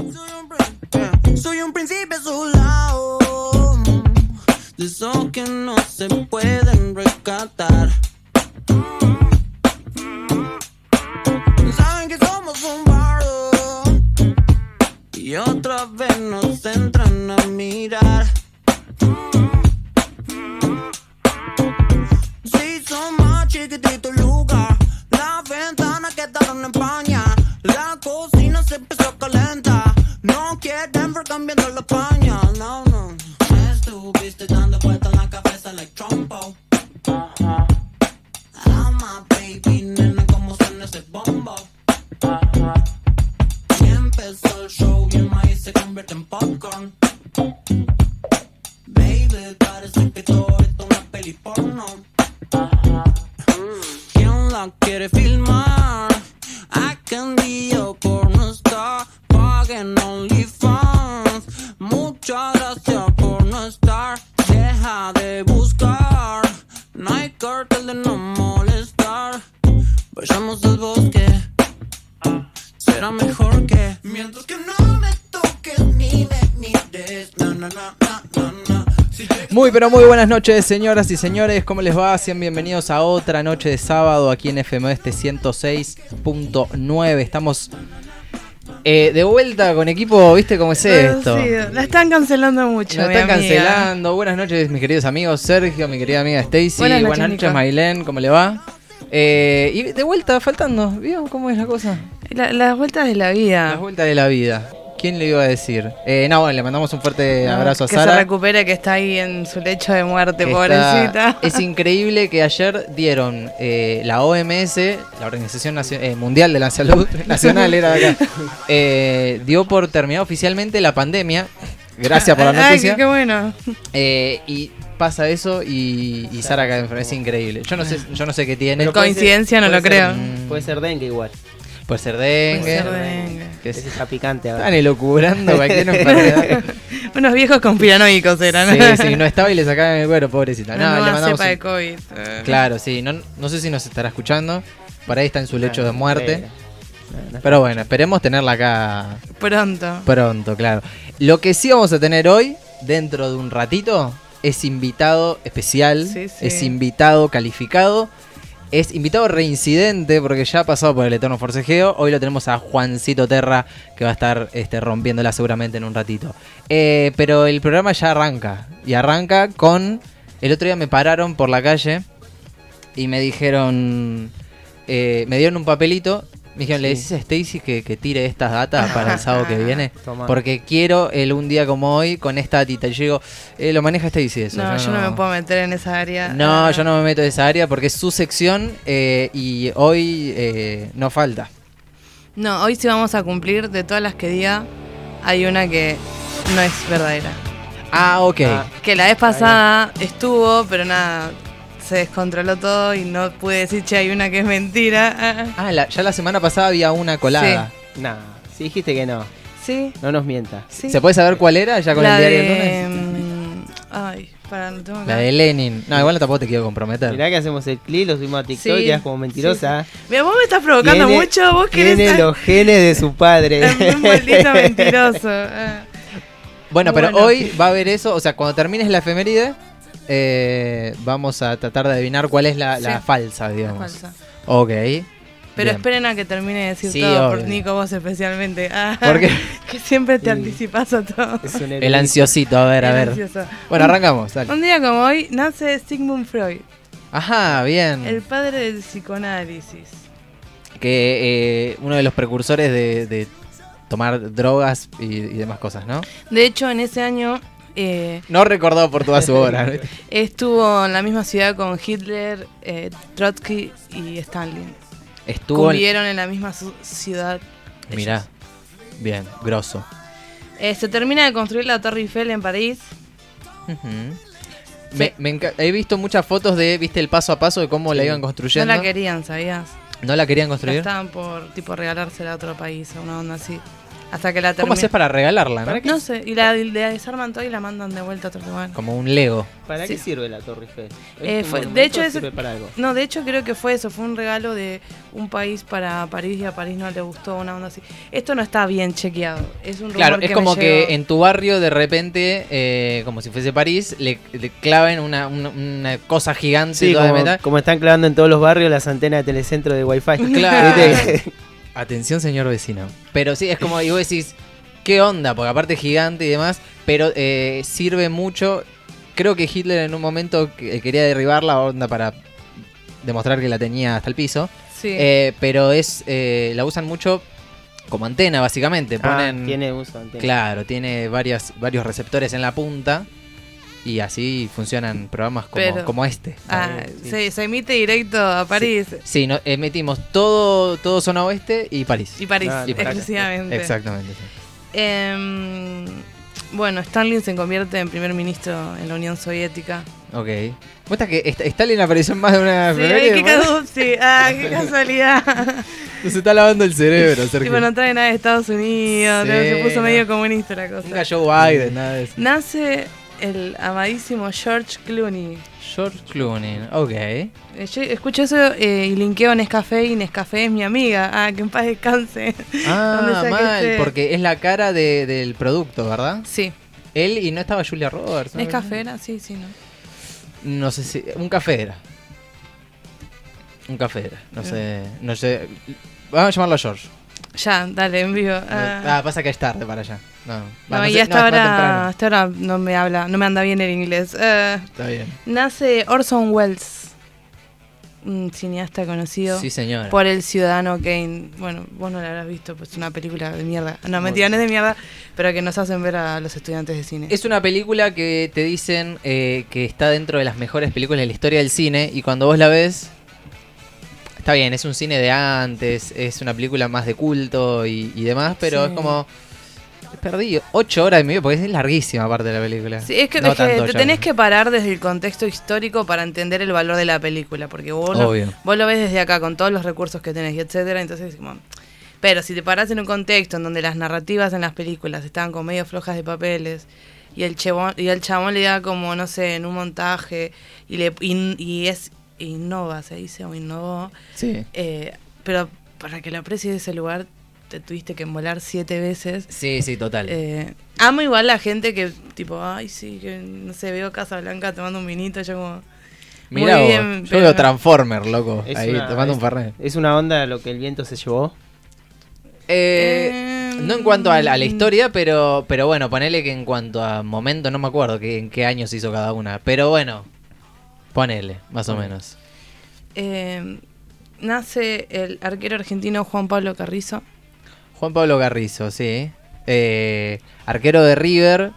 Soy un, príncipe, soy un príncipe a su lado. De esos que no se pueden rescatar. Saben que somos un bardo. Y otra vez nos entran a mirar. Pero muy buenas noches señoras y señores, ¿cómo les va? Sean bienvenidos a otra noche de sábado aquí en FM Este 106.9. Estamos eh, de vuelta con equipo, ¿viste cómo es esto? Sí, la están cancelando mucho. Mi están amiga. cancelando. Buenas noches, mis queridos amigos. Sergio, mi querida amiga Stacy. Buenas Buenas noches, noches. Mailén. ¿Cómo le va? Eh, y de vuelta, faltando. ¿Vio cómo es la cosa? La- las vueltas de la vida. Las vueltas de la vida. ¿Quién le iba a decir? Eh, no, bueno, le mandamos un fuerte No, abrazo a que Sara. se recupere, que está ahí en su lecho de muerte, que pobrecita. está- es increíble que ayer dieron eh, la OMS, la Organización Nacio- eh, Mundial de la Salud Nacional, era de acá, eh, dio por terminada oficialmente la pandemia. Gracias por la Ay, noticia. qué, qué bueno. Eh, y pasa eso y, y Sara cae enferma. Es increíble. Yo no sé, yo no sé qué tiene. Coincidencia, no lo ser- creo. Puede ser dengue igual. Puede ser dengue. Puede ser dengue. que es- está picante Están ahora. elucubrando cualquier enfermedad. Unos viejos conspiranoicos eran. Sí, sí, no estaba y le sacaban el cuero, pobrecita. Una No, le mandamos cepa un- de COVID. Eh. Claro, sí. No, no sé si nos estará escuchando. Por ahí está en su lecho de muerte. No, no. Pero bueno, esperemos tenerla acá Pronto. pronto, claro. Lo que sí vamos a tener hoy, dentro de un ratito, es invitado especial. Sí, sí. Es invitado calificado. Es invitado reincidente porque ya ha pasado por el eterno forcejeo. Hoy lo tenemos a Juancito Terra que va a estar este, rompiéndola seguramente en un ratito. Eh, pero el programa ya arranca. Y arranca con... El otro día me pararon por la calle y me dijeron... eh, me dieron un papelito. Me dijeron, ¿le decís a Stacy que, que tire estas datas para el sábado que viene? Toma. Porque quiero el un día como hoy con esta datita. Y yo digo, eh, lo maneja Stacy eso. No, yo no me puedo meter en esa área. No, Ah. yo no me meto en esa área porque es su sección eh, y hoy eh, no falta. No, hoy sí vamos a cumplir de todas las que diga. Hay una que no es verdadera. Ah, ok. Ah. Que la vez pasada estuvo, pero nada, se descontroló todo y no pude decir, che, hay una que es mentira. Ah, la- ya la semana pasada había una colada. Nah, si dijiste que no, Sí, no nos mientas. sí. ¿Se puede saber cuál era ya con la el diario de... mm, Ay, para, no tengo acá. La de Lenin. No, igual tampoco te quiero comprometer. Mirá que hacemos el clip, lo subimos a TikTok Sí, y quedas como mentirosa. Mira, vos me estás provocando Tiene- mucho, vos querés Tiene los genes de su padre. un maldito mentiroso. Bueno, pero Bueno. hoy va a haber eso. O sea, cuando termines la efeméride, eh, vamos a tratar de adivinar cuál es la, la Sí. falsa, digamos. falsa. Ok. Pero Bien. esperen a que termine de decir Sí, todo, por. Nico, vos especialmente. Ah, ¿Por qué? Que siempre te Sí. anticipas a todo. Es un El ansiosito, a ver, a ver. Bueno, arrancamos. dale. Un día como hoy nace Sigmund Freud, Ajá, bien. el padre del psicoanálisis. que eh, uno de los precursores de, de tomar drogas y, y demás cosas, ¿no? De hecho, en ese año eh, No recordado por toda su obra. ¿no? estuvo en la misma ciudad con Hitler, eh, Trotsky y Stalin. Estuvo. en- Convivieron en la misma ciudad. ellos. Mirá, bien, grosso. Eh, se termina de construir la Torre Eiffel en París. Me- me he visto muchas fotos de, viste, el paso a paso de cómo la iban No construyendo. la querían, ¿sabías? ¿No la querían La construir? estaban por tipo regalársela a otro país, a una onda así. Hasta que la ¿Cómo haces para regalarla, no? ¿Para qué? No sé, y la, la desarman todo y la mandan de vuelta a otro lugar. Como un Lego. ¿Para Sí. qué sirve la Torre Eiffel? ¿Es Eh, fue- de hecho es- sirve para algo? No, de hecho creo que fue eso, fue un regalo de un país para París y a París no le gustó una onda así. Esto no está bien chequeado, es un rumor Claro, que es me como que llegó. en tu barrio de repente, eh, como si fuese París, le, le claven una, una- una cosa gigante Sí, toda de como, metal. como están clavando en todos los barrios las antenas de telecentro de Wi-Fi. Claro. Atención, señor vecino. Pero sí, es como, y vos decís, ¿qué onda? Porque aparte es gigante y demás, pero eh, sirve mucho. Creo que Hitler en un momento que- quería derribar la onda para demostrar que la tenía hasta el piso. Sí. Eh, pero es eh, la usan mucho como antena, básicamente. Ah, tiene uso antena. Claro, tiene varias, varios receptores en la punta. Y así funcionan programas como, Pero- como este. Ah, sí. se, se emite directo a París Sí, no, metimos todo, todo zona oeste y París. y París Ah, y París. exclusivamente. Exactamente. sí. Em, bueno, Stalin se convierte en primer ministro en la Unión Soviética. Ok. Muestra que St- Stalin apareció en más de una Sí, qué, sí, ah, qué casualidad. Se está lavando el cerebro, Sergio. tipo, no trae nada de Estados Unidos, Sí, se puso no. medio comunista la cosa. Nunca Joe Biden, nada de eso. Nace el amadísimo George Clooney. George Clooney, ok. Eh, Yo escucho eso eh, y linkeo Nescafé y Nescafé es mi amiga. Ah, que en paz descanse. ¿Dónde Ah, mal, porque es la cara de- del producto, ¿verdad? Sí, Él y no estaba Julia Roberts. ¿no? Nescafé era, sí, sí, ¿no? No sé si. Un café era. Un café era. No sé. No sé. Vamos a llamarlo a George. Ya, dale, en vivo. Ah. Ah, pasa que es tarde para allá. No, no, Va, y hasta no, ahora, hasta ahora no me habla, no me anda bien el inglés. Ah, Está bien. nace Orson Welles, un cineasta conocido Sí, señora. por El Ciudadano Kane. Bueno, vos no la habrás visto, pues es una película de mierda. No, mentira, no es de mierda, pero que nos hacen ver a los estudiantes de cine. Es una película que te dicen eh, que está dentro de las mejores películas de la historia del cine y cuando vos la ves, está bien, es un cine de antes, es una película más de culto y, y demás, pero Sí. es como... Perdí ocho horas y media porque es larguísima parte de la película. Sí, es que, No es que te tenés que parar desde el contexto histórico para entender el valor de la película, porque vos lo, vos lo ves desde acá con todos los recursos que tenés y etcétera, entonces como pero si te parás en un contexto en donde las narrativas en las películas estaban con medio flojas de papeles y el chabón, y el chabón le da como no sé, en un montaje y le y, y es innova, se dice o innovó, Sí. eh, pero para que lo aprecies ese lugar te tuviste que embolar siete veces Sí, sí, total. eh, amo igual la gente que, tipo, ay, sí, que no sé, veo Casa Blanca tomando un vinito, yo como. Mirá muy vos, bien, yo pero- veo Transformer, loco, Es ahí una- tomando es- un fernet. Es una onda lo que el viento se llevó. Eh, Eh, no en cuanto a la, a la historia, pero, pero bueno, ponele que en cuanto a momento, no me acuerdo que, en qué años hizo cada una. Pero bueno, ponele, más o menos. eh, nace el arquero argentino Juan Pablo Carrizo. Juan Pablo Garrizo, sí. Eh, arquero de River,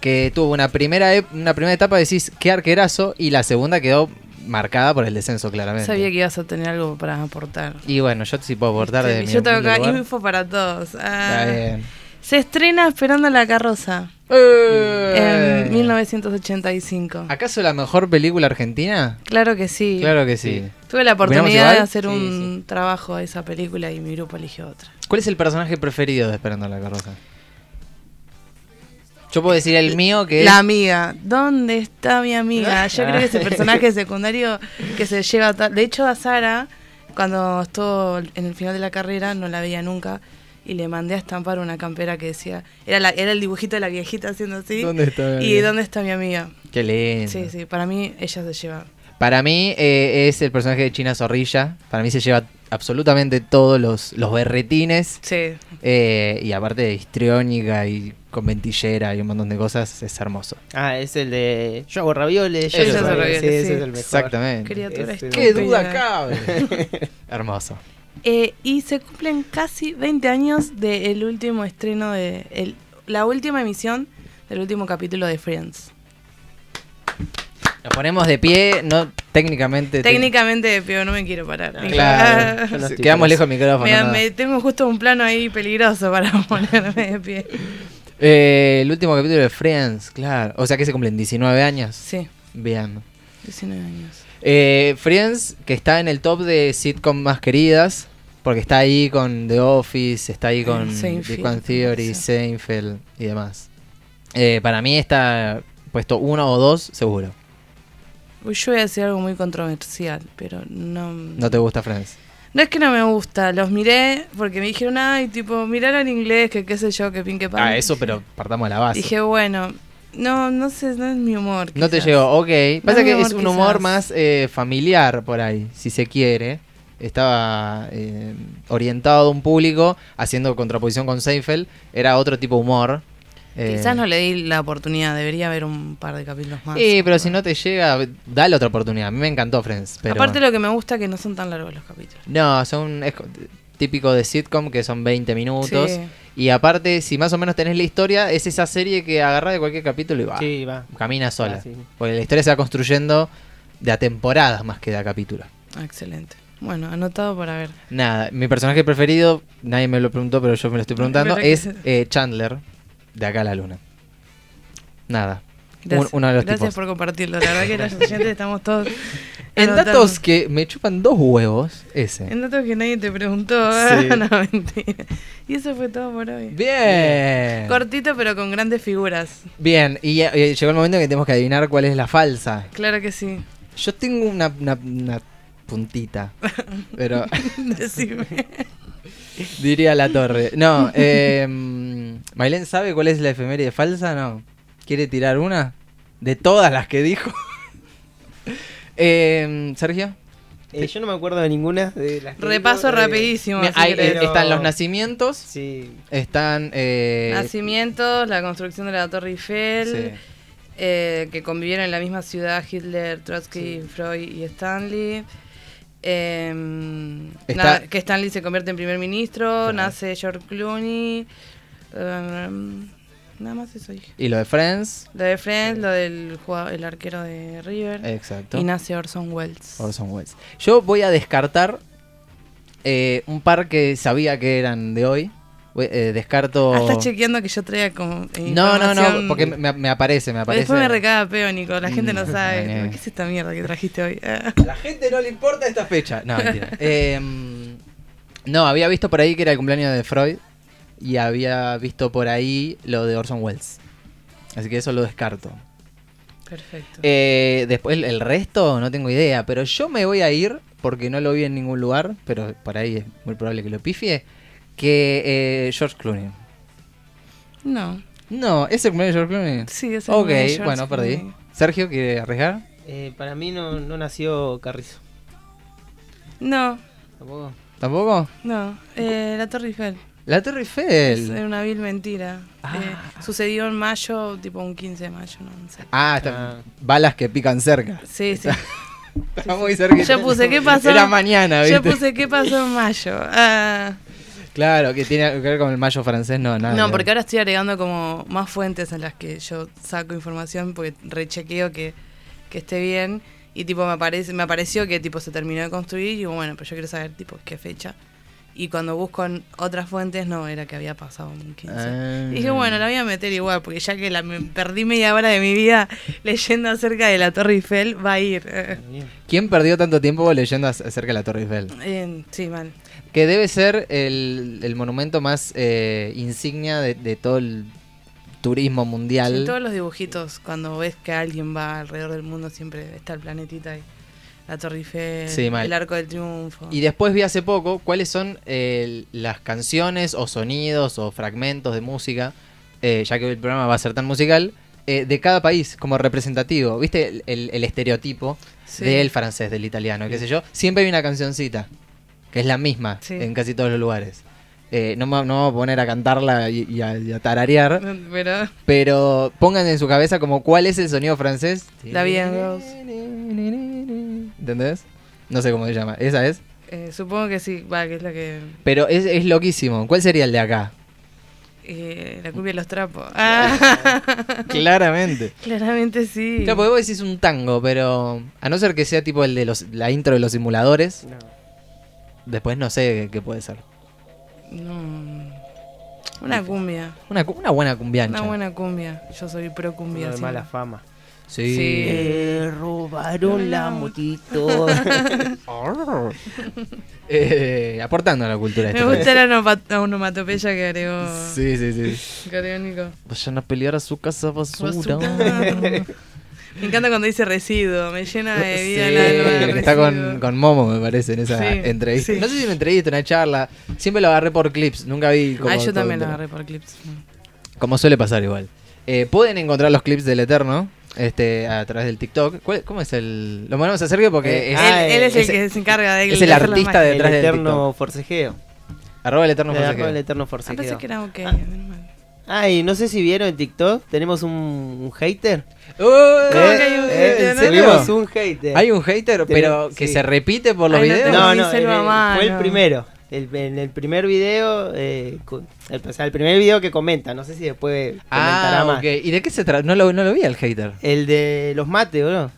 que tuvo una primera, ep- una primera etapa, decís, qué arquerazo, y la segunda quedó marcada por el descenso, claramente. Sabía que ibas a tener algo para aportar. Y bueno, yo sí puedo aportar de Sí, mi yo tengo acá lugar. info para todos. Ah, Está bien. Se estrena Esperando la carroza Eh. en 1985. ¿Acaso la mejor película argentina? Claro que sí. Claro que sí. Tuve la ¿Opinamos oportunidad de hacer Sí, un trabajo de esa película y mi grupo eligió otra. ¿Cuál es el personaje preferido de Esperando la carroza? Yo puedo decir el mío que La es... amiga, ¿dónde está mi amiga? Yo creo que ese personaje secundario que se lleva... De hecho, a Sara, cuando estuvo en el final de la carrera, no la veía nunca, y le mandé a estampar una campera que decía... Era, la, era el dibujito de la viejita haciendo así. ¿Dónde está mi ¿Y amiga? dónde está mi amiga? Qué lindo. Sí, sí, para mí ella se lleva. Para mí eh, es el personaje de China Zorrilla. Para mí se lleva absolutamente todos los, los berretines. Sí. eh, y aparte de histriónica y con ventillera y un montón de cosas, es hermoso. Ah, es el de Yo hago ravioles. Yo hago ravioles, sí, ese es el mejor. Exactamente. Criatura. ¡Qué duda cabe! hermoso. Eh, y se cumplen casi 20 años del último estreno de... el- la última emisión del último capítulo de Friends. Nos ponemos de pie, no técnicamente. te- Técnicamente, pero no me quiero parar. Claro. No estoy Quedamos lejos del micrófono. Me, nada. me- tengo justo un plano ahí peligroso para ponerme de pie. Eh, el último capítulo de Friends, claro. O sea que se cumplen 19 años. Sí, Bien. 19 años. Eh, Friends, que está en el top de sitcom más queridas. Porque está ahí con The Office, está ahí con Seinfeld, Big Bang Theory, sí. Seinfeld y demás. Eh, para mí está puesto uno o dos, seguro. Yo voy a decir algo muy controversial, pero no. No te gusta Friends. No es que no me gusta, los miré porque me dijeron, ay, tipo, mirar en inglés, que qué sé yo, que pin que pan. Ah, eso, pero partamos de la base. Dije, bueno, no, no sé, no es mi humor. no te llegó, ok. Pasa que humor, es un humor quizás. más eh, familiar por ahí, si se quiere. Estaba eh, orientado a un público, haciendo contraposición con Seinfeld. Era otro tipo de humor. Eh, Quizás no le di la oportunidad, debería haber un par de capítulos más. Sí, pero si no te llega, dale otra oportunidad. A mí me encantó Friends. Pero... Aparte lo que me gusta es que no son tan largos los capítulos. No, son es típico de sitcom que son 20 minutos. Sí. Y aparte, si más o menos tenés la historia, es esa serie que agarra de cualquier capítulo y va. Sí, va. Camina sola. Ah, sí. Porque la historia se va construyendo de a temporadas más que de a capítulos. Ah, Excelente. Bueno, anotado para ver. Nada, mi personaje preferido, nadie me lo preguntó, pero yo me lo estoy preguntando, es eh, Chandler, de acá a la luna. Nada. Un- Gracias, uno de los gracias tipos. por compartirlo. La verdad que los oyentes estamos todos. En datos que me chupan dos huevos, ese. En datos que nadie te preguntó. Sí. no, mentira. Y eso fue todo por hoy. Bien. Cortito, pero con grandes figuras. Bien, y eh, llegó el momento en que tenemos que adivinar cuál es la falsa. Claro que sí. Yo tengo una, una- una puntita, pero Decime. diría la torre. No, eh, ¿Mailén sabe cuál es la efeméride falsa? No. ¿Quiere tirar una? De todas las que dijo. Eh, Sergio. Eh, yo no me acuerdo de ninguna de las Repaso eh, rapidísimo. Que- eh, pero- están los nacimientos, Sí. están... eh, Nacimientos, la construcción de la Torre Eiffel, sí. eh, que convivieron en la misma ciudad Hitler, Trotsky, Freud y Stanley. Em, Está- que Stanley se convierte en primer ministro, Claro. nace George Clooney. em, nada más eso dije. Y lo de Friends. Lo de Friends, lo del jugador, el arquero de River. Exacto. y nace Orson Welles. Orson Welles. Yo voy a descartar eh, un par que sabía que eran de hoy. Eh, descarto... Ah, estás chequeando que yo traiga como. eh, No, no, no, porque me, me aparece, me aparece. Después me recaga peo, Nico. La gente no Mm, sabe. ¿Qué es esta mierda que trajiste hoy? La gente no le importa esta fecha. No, mentira. Em, no, había visto por ahí que era el cumpleaños de Freud. Y había visto por ahí lo de Orson Welles. Así que eso lo descarto. Perfecto. Eh, después el, resto no tengo idea. Pero yo me voy a ir, porque no lo vi en ningún lugar. Pero por ahí es muy probable que lo pifie. Que eh, George Clooney. no. No, ¿es el de George Clooney? Sí, es el Ok, de George bueno, perdí. Clooney. Sergio, ¿quiere arriesgar? Eh, para mí no, no nació Carrizo. No, Tampoco. ¿Tampoco? no. Eh, la Torre Eiffel. La Torre Es Eiffel. una vil mentira. Ah. Eh, sucedió en mayo, tipo un 15 de mayo, no, no sé. Ah, está- Ah. balas que pican cerca. Sí, sí. Está muy cerquita. Yo puse, ¿qué pasó? Era mañana, ¿viste? Yo puse, ¿qué pasó en mayo? Ah, Claro, que tiene que ver con el mayo francés, no, nada. no, que porque ahora estoy agregando como más fuentes en las que yo saco información porque rechequeo que, que esté bien y tipo me aparece me apareció que tipo se terminó de construir y digo, bueno, pero yo quiero saber tipo qué fecha. Y cuando busco en otras fuentes no era que había pasado un 15. Ah. Dije, bueno, la voy a meter igual, porque ya que la, me perdí media hora de mi vida leyendo acerca de la Torre Eiffel, va a ir. ¿Quién perdió tanto tiempo leyendo ac- acerca de la Torre Eiffel? eh, sí, mal. Que debe ser el, el monumento más eh, insignia de, de todo el turismo mundial. En todos los dibujitos, cuando ves que alguien va alrededor del mundo, siempre está el planetita ahí. La Torre Eiffel, Sí, el Arco del Triunfo. Y después vi hace poco cuáles son eh, las canciones o sonidos o fragmentos de música, eh, ya que el programa va a ser tan musical, eh, de cada país como representativo. ¿Viste el, el- el estereotipo Sí. del francés, del italiano, qué sé yo? Siempre hay una cancioncita, que es la misma en casi todos los lugares. Eh, no, me, no voy a poner a cantarla y, y a, y a tararear, Pero pero pongan en su cabeza como cuál es el sonido francés. La Vie en Rose. ¿Entendés? No sé cómo se llama. ¿Esa es? eh, supongo que sí, va, que es la que. Pero es, es loquísimo. ¿Cuál sería el de acá? eh, la cumbia de los trapos. Ah, Claramente. claramente sí. Claro, porque vos decís un tango, pero a no ser que sea tipo el de los, la intro de los simuladores, No. después no sé qué puede ser. No. Una cumbia. Una, una buena cumbiancha. Una buena cumbia. Yo soy pro cumbia. Uno de mala fama. Sí. Sí. Eh, robaron la motito. Eh, aportando a la cultura. Me gusta la onoma- onomatopeya que agregó, Sí, sí, sí. que agregó Nico. Vayan a pelear a su casa basura. Basura. Me encanta cuando dice residuo, me llena de Sí, vida el alma. que está con, con Momo, me parece, en esa Sí, entrevista. sí. No sé si una entrevista, una charla. Siempre lo agarré por clips, nunca vi como Ah, yo también lo agarré por clips. Como suele pasar igual. Eh, Pueden encontrar los clips del Eterno este, a través del TikTok. ¿Cuál- ¿Cómo es el...? Lo ponemos a Sergio porque Eh, es, ah, él, él es el que se encarga de es el artista detrás el del eterno forcejeo. arroba el Eterno Forcejeo. agarró el eterno Ah, forcejeo. pensé que era ok. Ah. Ay, no sé si vieron en TikTok, tenemos un, un hater. Uy, ¿Cómo que hay un hater? ¿En serio? Tenemos un hater. Hay un hater, pero que sí. se repite por los Ay, no videos. No, no, el- mano. fue el primero. El, en el primer video, eh, el, o sea, el primer video que comenta, no sé si después comentará Ah, más. ok. ¿Y de qué se trata? No lo, no lo vi al hater. El de los mates, bro.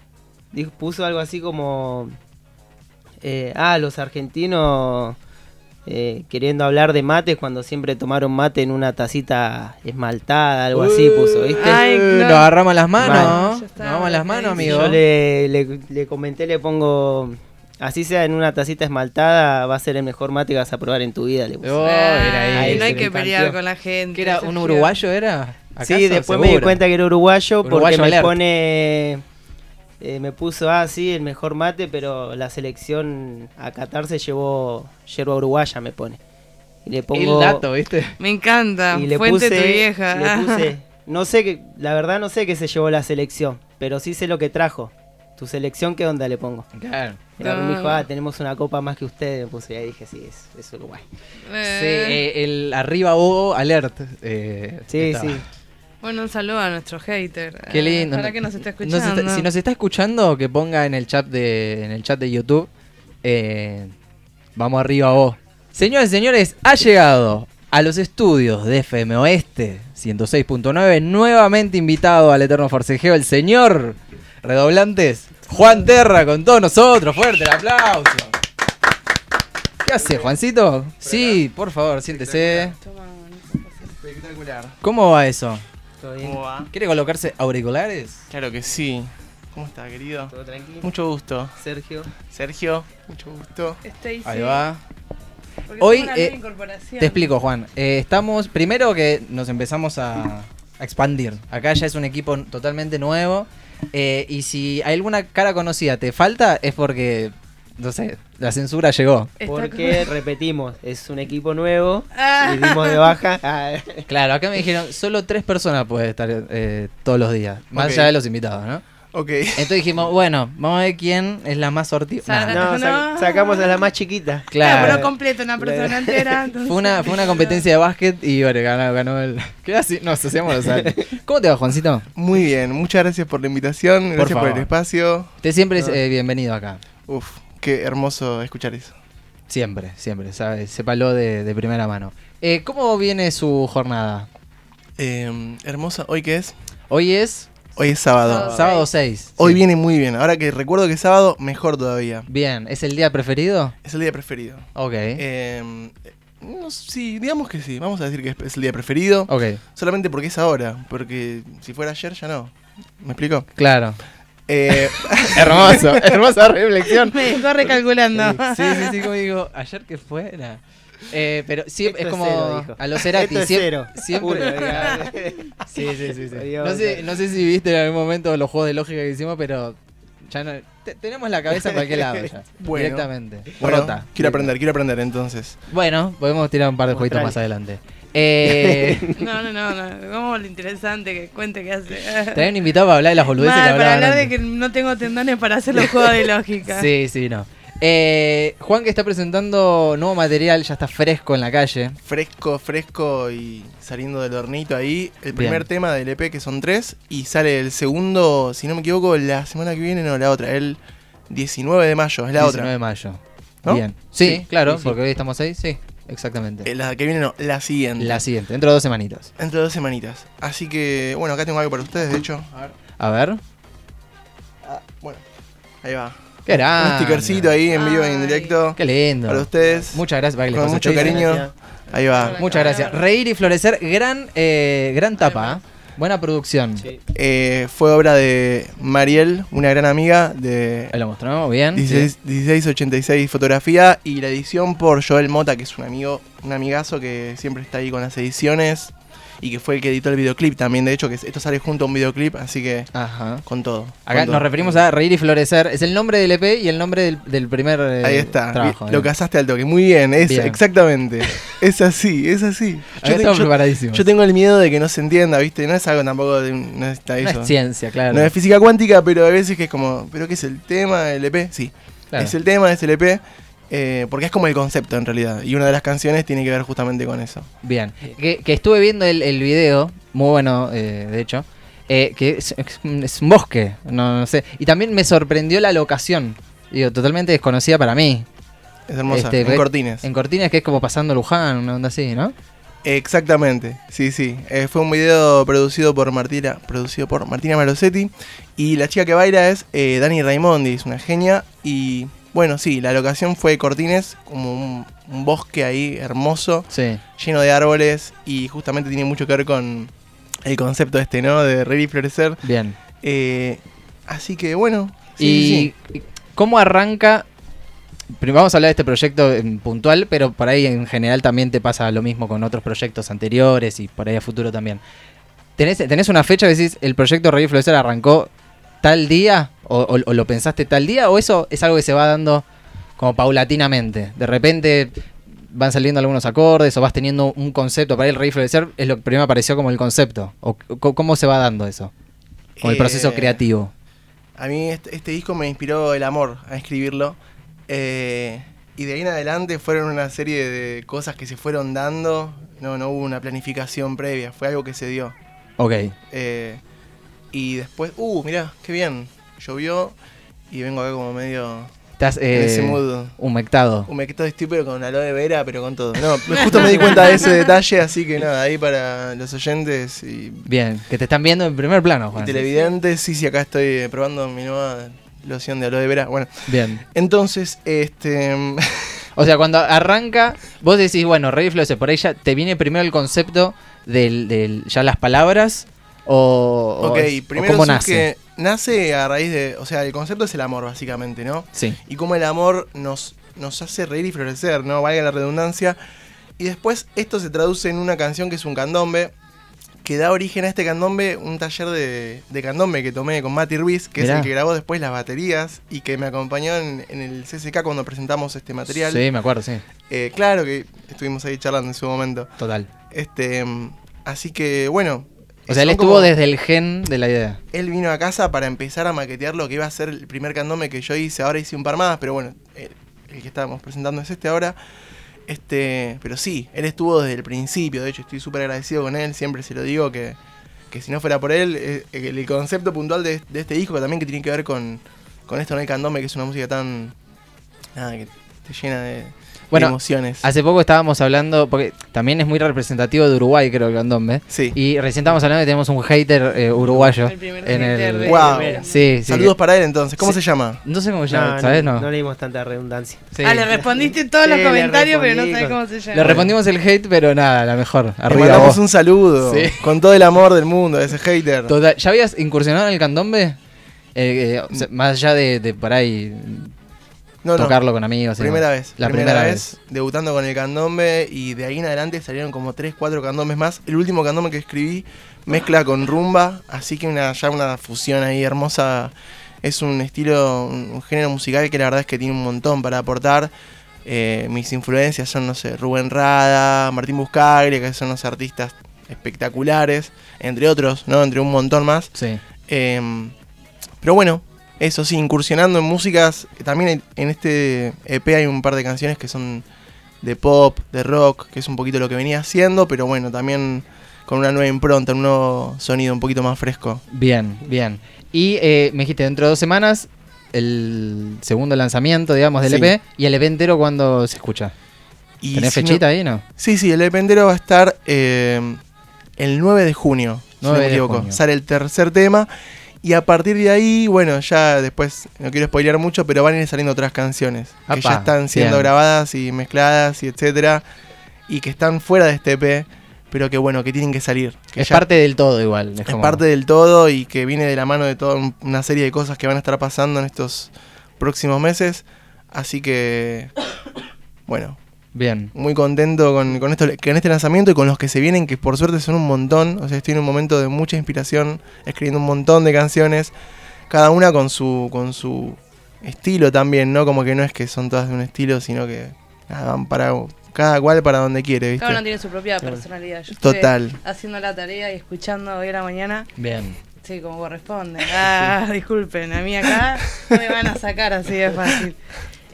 Dijo- puso algo así como... eh, ah, los argentinos eh, queriendo hablar de mates cuando siempre tomaron mate en una tacita esmaltada, algo así puso, ¿viste? Ay, Uh, claro. Nos agarramos las manos. Está, Nos agarramos las manos, amigo. Yo le, le- le comenté, le pongo... Así sea en una tacita esmaltada, va a ser el mejor mate que vas a probar en tu vida. Le puse. Oh, Ay, era ahí, no hay que pelear encantó. con la gente. ¿Que era un uruguayo era? Sí, después me di cuenta que era uruguayo, Uruguayo porque me alert. pone... eh, me puso, ah, sí, el mejor mate, pero la selección a Qatar se llevó yerba uruguaya, me pone. Y le pongo... El dato, ¿viste? Me encanta. y le Fuente puse, tu vieja. le puse, no sé, que, la verdad no sé qué se llevó la selección, pero sí sé lo que trajo. Tu selección, ¿qué onda le pongo? Claro. Me dijo, ah, tenemos una copa más que ustedes, me puse, y ahí dije, sí, es, es Uruguay. Sí, Eh, eh, el arriba O alert. eh, Sí, estaba. sí. Bueno, un saludo a nuestro hater. Qué lindo. Para que nos esté Nos escuchando. está- si nos está escuchando, que ponga en el chat de, en el chat de YouTube. eh, vamos arriba O. Señores y señores, ha llegado a los estudios de FM Oeste 106.9. Nuevamente invitado al Eterno Forcejeo, el señor Redoblantes, Juan Terra, con todos nosotros. Fuerte el aplauso. ¿Qué hace, Juancito? Sí, por favor, siéntese. ¿Cómo va eso? ¿Todo bien? ¿Cómo va? ¿Quiere colocarse auriculares? Claro que sí. ¿Cómo está, querido? ¿Todo tranquilo? Mucho gusto. Sergio. Sergio, mucho gusto. Stacy, Ahí va. porque Hoy, eh. Te explico, Juan. Eh, estamos, primero que nos empezamos a, a expandir. Acá ya es un equipo totalmente nuevo. Eh, y si hay alguna cara conocida te falta, es porque, no sé, la censura llegó. Está Porque, repetimos, es un equipo nuevo Ah. y dimos de baja. Ah, Claro, acá me dijeron, solo tres personas pueden estar eh, todos los días. Más Ok. allá de los invitados, ¿no? Ok. Entonces dijimos, bueno, vamos a ver quién es la más sortida. No, sa- No. sacamos a la más chiquita. Claro, pero completo, una persona entera. entonces- Fue una, fue una competencia de básquet y bueno, ganó, ganó el. ¿Qué así? Nos hacemos los. ¿Cómo te va, Juancito? Muy bien, muchas gracias por la invitación, gracias por, el espacio. Usted siempre es eh, bienvenido acá. Uf, qué hermoso escuchar eso. Siempre, siempre, ¿sabe? Sépalo de, de primera mano. Eh, ¿Cómo viene su jornada? Eh, hermosa, ¿hoy qué es? Hoy es Hoy es sábado. Sábado. sábado 6. Hoy Sí. viene muy bien. Ahora que recuerdo que es sábado, mejor todavía. Bien, ¿es el día preferido? Es el día preferido. Ok. Eh, no, sí, digamos que sí. Vamos a decir que es- el día preferido. ok, Solamente porque es ahora. Porque si fuera ayer ya no. ¿Me explico? claro. Eh, Hermoso, hermosa reflexión. Me dejó recalculando. Sí, sí, sí, como digo, ayer que fuera. Eh, pero sí, Esto es como cero, a los Cerati. Esto es cero. Siempre. Uno, diga. Sí, sí, sí. sí. Adiós. No, sé, no sé si viste en algún momento los juegos de lógica que hicimos, pero ya no. te- tenemos la cabeza en cualquier lado ya. Bueno. directamente. bueno, Rota. quiero aprender, quiero aprender entonces. Bueno, podemos tirar un par de jueguitos más adelante. Eh, No, no, no, no. Vamos a lo interesante que cuente que hace. te habían invitado para hablar de las boludeces que Mal, para hablaban hablar de que no tengo tendones para hacer los juegos de lógica. Sí, sí, no. Eh, Juan que está presentando nuevo material, ya está fresco en la calle. Fresco, fresco y saliendo del hornito ahí. El primer Bien. tema del EP que son tres. Y sale el segundo, si no me equivoco, la semana que viene, no, la otra. El 19 de mayo, es la 19 otra. de mayo. ¿No? Bien. Sí, Sí, claro, sí, sí. porque hoy estamos ahí, sí, exactamente. Eh, La que viene, no, la siguiente. La siguiente, dentro de dos semanitas. Entre dos semanitas. Así que, bueno, acá tengo algo para ustedes, de hecho. A ver. A ver. Ah, bueno, ahí va. Qué grande. Un stickercito ahí en vivo y en directo. Qué lindo. Para ustedes. Muchas gracias para que les Con mucho cariño. Ahí va. Muchas gracias. Reír y florecer, gran, eh, gran tapa. ¿eh? Buena producción. Sí. Eh, fue obra de Mariel, una gran amiga de Ahí lo mostramos bien. 16, 1686 fotografía y la edición por Joel Mota, que es un amigo, un amigazo que siempre está ahí con las ediciones y que fue el que editó el videoclip también. De hecho, que esto sale junto a un videoclip, así que Ajá. con todo. Acá con todo. nos referimos a Reír y Florecer. Es el nombre del EP y el nombre del, del primer eh, Ahí está, trabajo. lo eh. casaste al toque. Muy bien, es Bien. exactamente. es así, es así. Yo, te- estamos yo- tengo el miedo de que no se entienda, ¿viste? No es algo tampoco de no está No eso. es ciencia, claro. No es física cuántica, pero a veces que es como, ¿pero qué es el tema, el EP? Sí, Claro. es el tema, es el EP, eh, porque es como el concepto en realidad. Y una de las canciones tiene que ver justamente con eso. Bien. Que, que estuve viendo el, el video, muy bueno, eh, de hecho. eh, que es, es un- bosque, no, no sé. Y también me sorprendió la locación. Digo, totalmente desconocida para mí. Es hermosa, Este, en Cortines. En Cortinas, que es como pasando Luján, una onda así, ¿no? Exactamente, sí, sí. Eh, fue un video producido por Martina, producido por Martina Marosetti. Y la chica que baila es eh, Dani Raimondi, es una genia. Y bueno, sí, la locación fue Cortines, como un, un bosque ahí hermoso, Sí. lleno de árboles. Y justamente tiene mucho que ver con el concepto este, ¿no? De reír y florecer. Bien. Eh, así que bueno. sí, y sí, cómo arranca. Primero vamos a hablar de este proyecto en puntual, pero por ahí en general también te pasa lo mismo con otros proyectos anteriores y por ahí a futuro también. ¿Tenés, tenés una fecha que decís el proyecto Reír y Florecer arrancó tal día? O, o- o lo pensaste tal día? ¿O eso es algo que se va dando como paulatinamente? De repente van saliendo algunos acordes o vas teniendo un concepto para el Reír y Florecer. Es lo que primero apareció como el concepto. ¿O cómo se va dando eso? Como el proceso Eh, creativo. A mí este, este disco me inspiró el amor a escribirlo. eh, y de ahí en adelante fueron una serie de cosas que se fueron dando. No, no hubo una planificación previa, fue algo que se dio. Ok. Eh, y después, uh, mirá, qué bien. Llovió y vengo acá como medio Estás eh, ese mood. humectado. Humectado estoy, pero con aloe vera, pero con todo. No, justo me di cuenta de ese detalle, así que nada, ahí para los oyentes y, Bien, que te están viendo en primer plano, y Juan. televidentes. Sí, sí, acá estoy eh, probando mi nueva loción de aloe vera. Bueno, Bien. entonces, este. O sea, cuando arranca, vos decís, bueno, Rey Florecer, por ahí ya te viene primero el concepto del, del- ya las palabras o, Ok, es- o primero cómo nace. Nace a raíz de. O sea, el concepto es el amor, básicamente, ¿no? Sí. Y cómo el amor nos, nos hace reír y florecer, ¿no? Valga la redundancia. Y después esto se traduce en una canción que es un candombe, que da origen a este candombe, un taller de, de candombe que tomé con Mati Ruiz, que Mirá. es el que grabó después las baterías y que me acompañó en, en el CCK cuando presentamos este material. Sí, me acuerdo, sí. Eh, claro que estuvimos ahí charlando en su momento. Total. Este, así que bueno. O sea, él estuvo desde el gen de la idea. él vino a casa para empezar a maquetear lo que iba a ser el primer candome que yo hice. Ahora hice un par más, pero bueno, el, el que estábamos presentando es este ahora. Este, pero sí, él estuvo desde el principio. De hecho, estoy súper agradecido con él. Siempre se lo digo que, que si no fuera por él, eh, el, concepto puntual de, de este disco también que tiene que ver con, con esto, ¿no? El candome, que es una música tan. Nada, que te llena de Bueno, emociones. Hace poco estábamos hablando, porque también es muy representativo de Uruguay, creo, el candombe. Sí. Y recién estábamos hablando que tenemos un hater eh, uruguayo. El primer en hater el... de- Wow. Sí, sí. Saludos para él entonces. ¿Cómo Sí. se llama? No sé cómo se llama, No, ¿sabes? no, No. no le dimos tanta redundancia. Sí. Ah, le respondiste todos Sí, los le comentarios, pero no con- cómo se llama. Le respondimos el hate, pero nada, la mejor. Le Arriba mandamos vos. un saludo. Sí. Con todo el amor del mundo a ese hater. Total, ¿Ya habías incursionado en el candombe? Eh, eh, o sea, más allá de, de por ahí No, no. tocarlo con amigos. Primera vez. La primera, vez. Debutando con el candombe y de ahí en adelante salieron como 3, 4 candombes más. El último candombe que escribí mezcla con rumba, así que una, ya una fusión ahí hermosa. Es un estilo, un, un género musical que la verdad es que tiene un montón para aportar. Eh, mis influencias son, no sé, Rubén Rada, Martín Buscaglia, que son los artistas espectaculares, entre otros, ¿no? Entre un montón más. Sí. Eh, pero bueno, eso sí, incursionando en músicas. También en este EP hay un par de canciones que son de pop, de rock, que es un poquito lo que venía haciendo, pero bueno, también con una nueva impronta, un nuevo sonido un poquito más fresco. Bien, bien. Y eh, me dijiste, dentro de dos semanas, el segundo lanzamiento, digamos, del Sí. EP. ¿Y el EP entero cuándo se escucha? Y ¿Tenés si no- fechita ahí, no? Sí, sí, el EP entero va a estar eh, el 9 de junio, si no 9 me equivoco. junio. Sale el tercer tema. Y a partir de ahí, bueno, ya después, no quiero spoilear mucho, pero van a ir saliendo otras canciones. que ya están siendo bien. grabadas y mezcladas y etcétera. Y que están fuera de este EP. pero que bueno, que tienen que salir. Que Es ya- parte del todo igual. Es, es como- parte del todo y que viene de la mano de toda un- una serie de cosas que van a estar pasando en estos próximos meses. Así que, bueno, Bien. muy contento con, con, esto, con este lanzamiento y con los que se vienen, que por suerte son un montón. O sea, estoy en un momento de mucha inspiración, escribiendo un montón de canciones, cada una con su, con su estilo también, ¿no? Como que no es que son todas de un estilo, sino que nada, van para cada cual para donde quiere, ¿viste? Cada uno tiene su propia personalidad. Yo Total. haciendo la tarea y escuchando hoy a la mañana. Bien. Sí, como corresponde. Ah, disculpen, a mí acá no me van a sacar así de fácil.